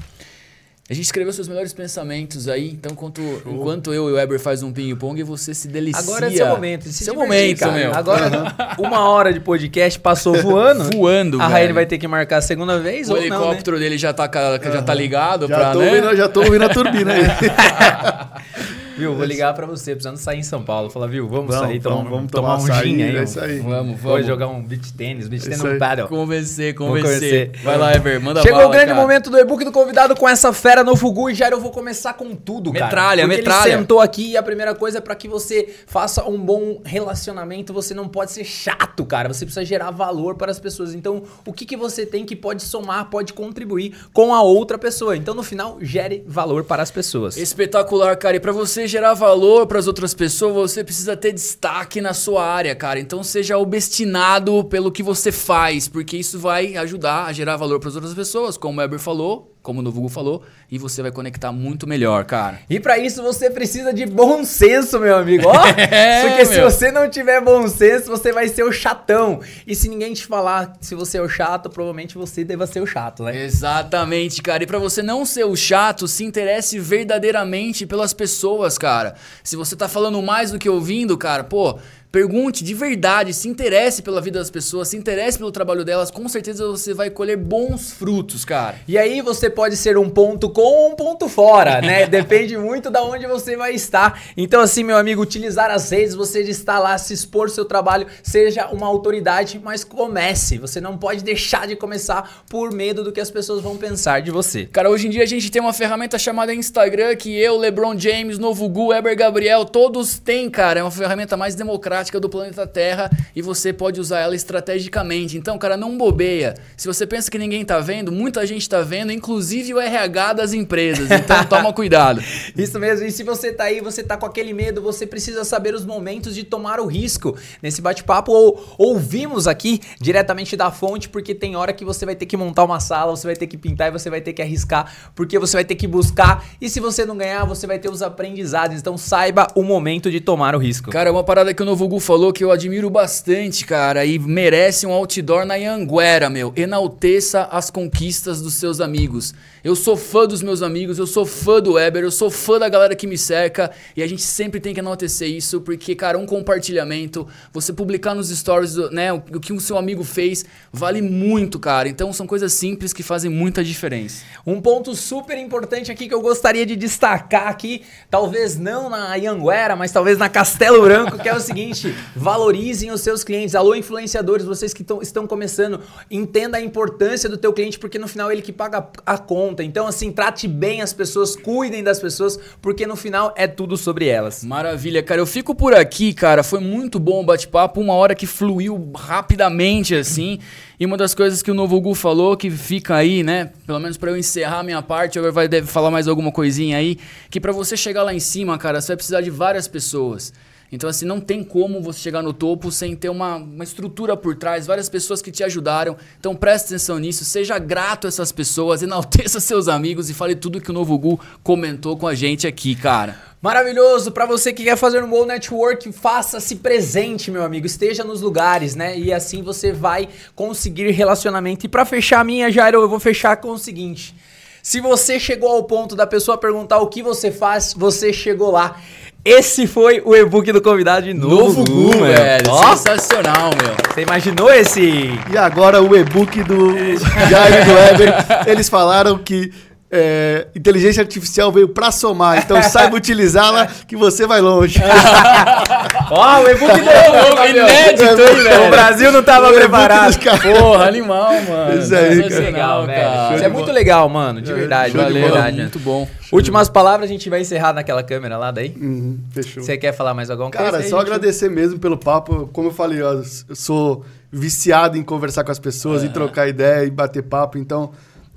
S2: a gente escreveu seus melhores pensamentos aí, então enquanto, enquanto eu e o Weber faz um ping-pong, você se delicia.
S1: Agora é seu momento. se
S2: Seu
S1: divertir,
S2: momento,
S1: cara.
S2: meu.
S1: Agora, uma hora de podcast passou voando.
S2: Voando,
S1: A. Raine vai ter que marcar a segunda vez
S2: O
S1: ou não, né?
S2: helicóptero dele já tá, já tá ligado
S3: Já
S2: pra,
S3: tô,
S2: né?
S3: ouvindo, já tô ouvindo a turbina aí.
S1: Viu, vou ligar pra você, precisando sair em São Paulo. Falar, viu, vamos,
S3: Vamos,
S1: sair,
S3: vamos, vamos
S1: tomar,
S3: tomar
S1: um gin aí.
S3: é.
S2: Vamos,
S1: Vamos
S2: vamos.
S1: jogar um beach tênis,
S3: Isso
S1: tênis no paddle.
S2: Convencer,
S1: Vamos
S2: convencer.
S1: convencer.
S2: Vai lá, Ever, manda
S1: Chegou
S2: bala,
S1: o grande
S2: cara.
S1: momento do e-book do convidado com essa fera no Fugu e já eu vou começar com tudo, cara.
S2: Metralha,
S1: Porque
S2: metralha.
S1: Ele sentou aqui e a primeira coisa é pra que você faça um bom relacionamento, você não pode ser chato, cara. Você precisa gerar valor para as pessoas. Então, o que, que você tem que pode somar, pode contribuir com a outra pessoa. Então, no final, gere valor para as pessoas.
S2: Espetacular, cara. E pra você gerar valor pras outras pessoas, você precisa ter destaque na sua área, cara. Então seja obstinado pelo que você faz, porque isso vai ajudar a gerar valor pras outras pessoas, como o Weber falou, como o Novugo falou, e você vai conectar muito melhor, cara.
S1: E pra isso você precisa de bom senso, meu amigo. Ó,
S2: É,
S1: porque se
S2: meu.
S1: você não tiver bom senso, você vai ser o chatão. E se ninguém te falar se você é o chato, provavelmente você deva ser o chato, né?
S2: Exatamente, cara. E pra você não ser o chato, se interesse verdadeiramente pelas pessoas, cara. Se você tá falando mais do que ouvindo, cara, pô, Pergunte de verdade, se interesse pela vida das pessoas, se interesse pelo trabalho delas, com certeza você vai colher bons frutos, cara.
S1: E aí você pode ser um ponto com ou um ponto fora, né? Depende muito da onde você vai estar. Então assim, meu amigo, utilizar as redes, você está lá, se expor seu trabalho, seja uma autoridade, mas comece. Você não pode deixar de começar por medo do que as pessoas vão pensar de você.
S2: Cara, hoje em dia a gente tem uma ferramenta chamada Instagram que eu, LeBron James, Novo Gu, Eber Gabriel, todos têm, cara. É uma ferramenta mais democrática do planeta Terra e você pode usar ela estrategicamente. Então, cara, não bobeia. Se você pensa que ninguém tá vendo, muita gente tá vendo, inclusive o RH das empresas. Então, toma cuidado.
S1: Isso mesmo. E se você tá aí, você tá com aquele medo, você precisa saber os momentos de tomar o risco. Nesse bate-papo, ou, ouvimos aqui diretamente da fonte, porque tem hora que você vai ter que montar uma sala, você vai ter que pintar e você vai ter que arriscar, porque você vai ter que buscar. E se você não ganhar, você vai ter os aprendizados. Então, saiba o momento de tomar o risco.
S2: Cara, uma parada que o Novo Falou que eu admiro bastante, cara, e merece um outdoor na Anguera, meu. Enalteça as conquistas dos seus amigos. Eu sou fã dos meus amigos, eu sou fã do Weber, eu sou fã da galera que me cerca e a gente sempre tem que enaltecer isso porque, cara, um compartilhamento, você publicar nos stories, né, o que o seu amigo fez, vale muito, cara. Então são coisas simples que fazem muita diferença.
S1: Um ponto super importante aqui que eu gostaria de destacar aqui, talvez não na Anguera, mas talvez na Castelo Branco, que é o seguinte: valorizem os seus clientes. Alô, influenciadores, vocês que tão, estão começando, entenda a importância do teu cliente, porque no final ele que paga a conta. Então, assim, trate bem as pessoas, cuidem das pessoas, porque no final é tudo sobre elas.
S2: Maravilha, cara. Eu fico por aqui, cara. Foi muito bom o bate-papo, uma hora que fluiu rapidamente, assim. E uma das coisas que o Novo Gu falou, que fica aí, né? Pelo menos para eu encerrar a minha parte, agora vai deve falar mais alguma coisinha aí, que para você chegar lá em cima, cara, você vai precisar de várias pessoas. Então, assim, não tem como você chegar no topo sem ter uma, uma estrutura por trás, várias pessoas que te ajudaram. Então, preste atenção nisso, seja grato a essas pessoas, enalteça seus amigos e fale tudo que o Novo Gu comentou com a gente aqui, cara.
S1: Maravilhoso! Para você que quer fazer um bom network, faça-se presente, meu amigo. Esteja nos lugares, né? E assim você vai conseguir relacionamento. E para fechar a minha, Jairo, eu vou fechar com o seguinte. Se você chegou ao ponto da pessoa perguntar o que você faz, você chegou lá. Esse foi o e-book do convidado de novo,
S2: Novo Gu, velho.
S1: Ó,
S2: Sensacional, meu.
S1: Você imaginou esse?
S3: E agora o e-book do Jair e do Weber. Eles falaram que é, inteligência artificial veio pra somar, então saiba utilizá-la que você vai longe.
S1: Ó, o e-book do
S2: Ô, inédito, hein,
S1: O
S2: velho?
S1: Brasil não tava
S3: O
S1: preparado.
S2: Porra, animal, mano.
S3: Isso aí, cara.
S2: Sensacional,
S1: Legal, velho.
S2: cara.
S1: Isso é muito legal, mano. De verdade,
S3: show de
S1: verdade.
S2: Muito bom.
S1: Últimas palavras, a gente vai encerrar naquela câmera lá daí.
S3: Uhum, fechou.
S1: Você quer falar mais alguma coisa?
S3: Cara,
S1: aí,
S3: só
S1: gente?
S3: agradecer mesmo pelo papo. Como eu falei, ó, eu sou viciado em conversar com as pessoas, em trocar ideia e bater papo. Então,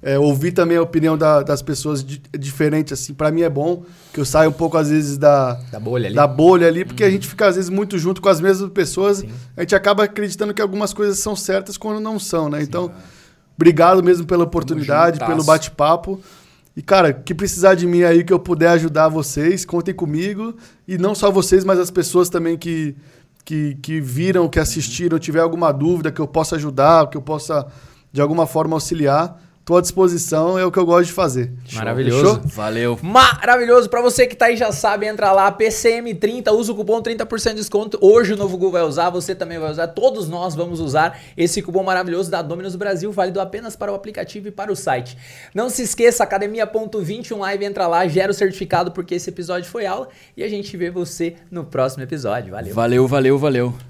S3: é, ouvir também a opinião da- das pessoas di- diferente, assim, para mim é bom. Que eu saio um pouco, às vezes, da,
S1: Da bolha ali.
S3: da bolha ali, porque a gente fica, às vezes, muito junto com as mesmas pessoas. A gente acaba acreditando que algumas coisas são certas quando não são, né? Então, obrigado mesmo pela oportunidade, pelo bate-papo. E, cara, que precisar de mim aí, que eu puder ajudar vocês, contem comigo. E não só vocês, mas as pessoas também que, que, que viram, que assistiram, tiver alguma dúvida, que eu possa ajudar, que eu possa, de alguma forma, auxiliar. Estou à disposição, é o que eu gosto de fazer.
S1: Maravilhoso.
S3: Fechou?
S2: Valeu.
S1: Maravilhoso. Pra você que tá aí já sabe, entra lá, PCM30, usa o cupom 30% de desconto. Hoje o Novo Google vai usar, você também vai usar, todos nós vamos usar esse cupom maravilhoso da Dominus Brasil, válido apenas para o aplicativo e para o site. Não se esqueça, academia.21 live, entra lá, gera o certificado porque esse episódio foi aula e a gente vê você no próximo episódio. Valeu.
S2: Valeu, valeu, valeu.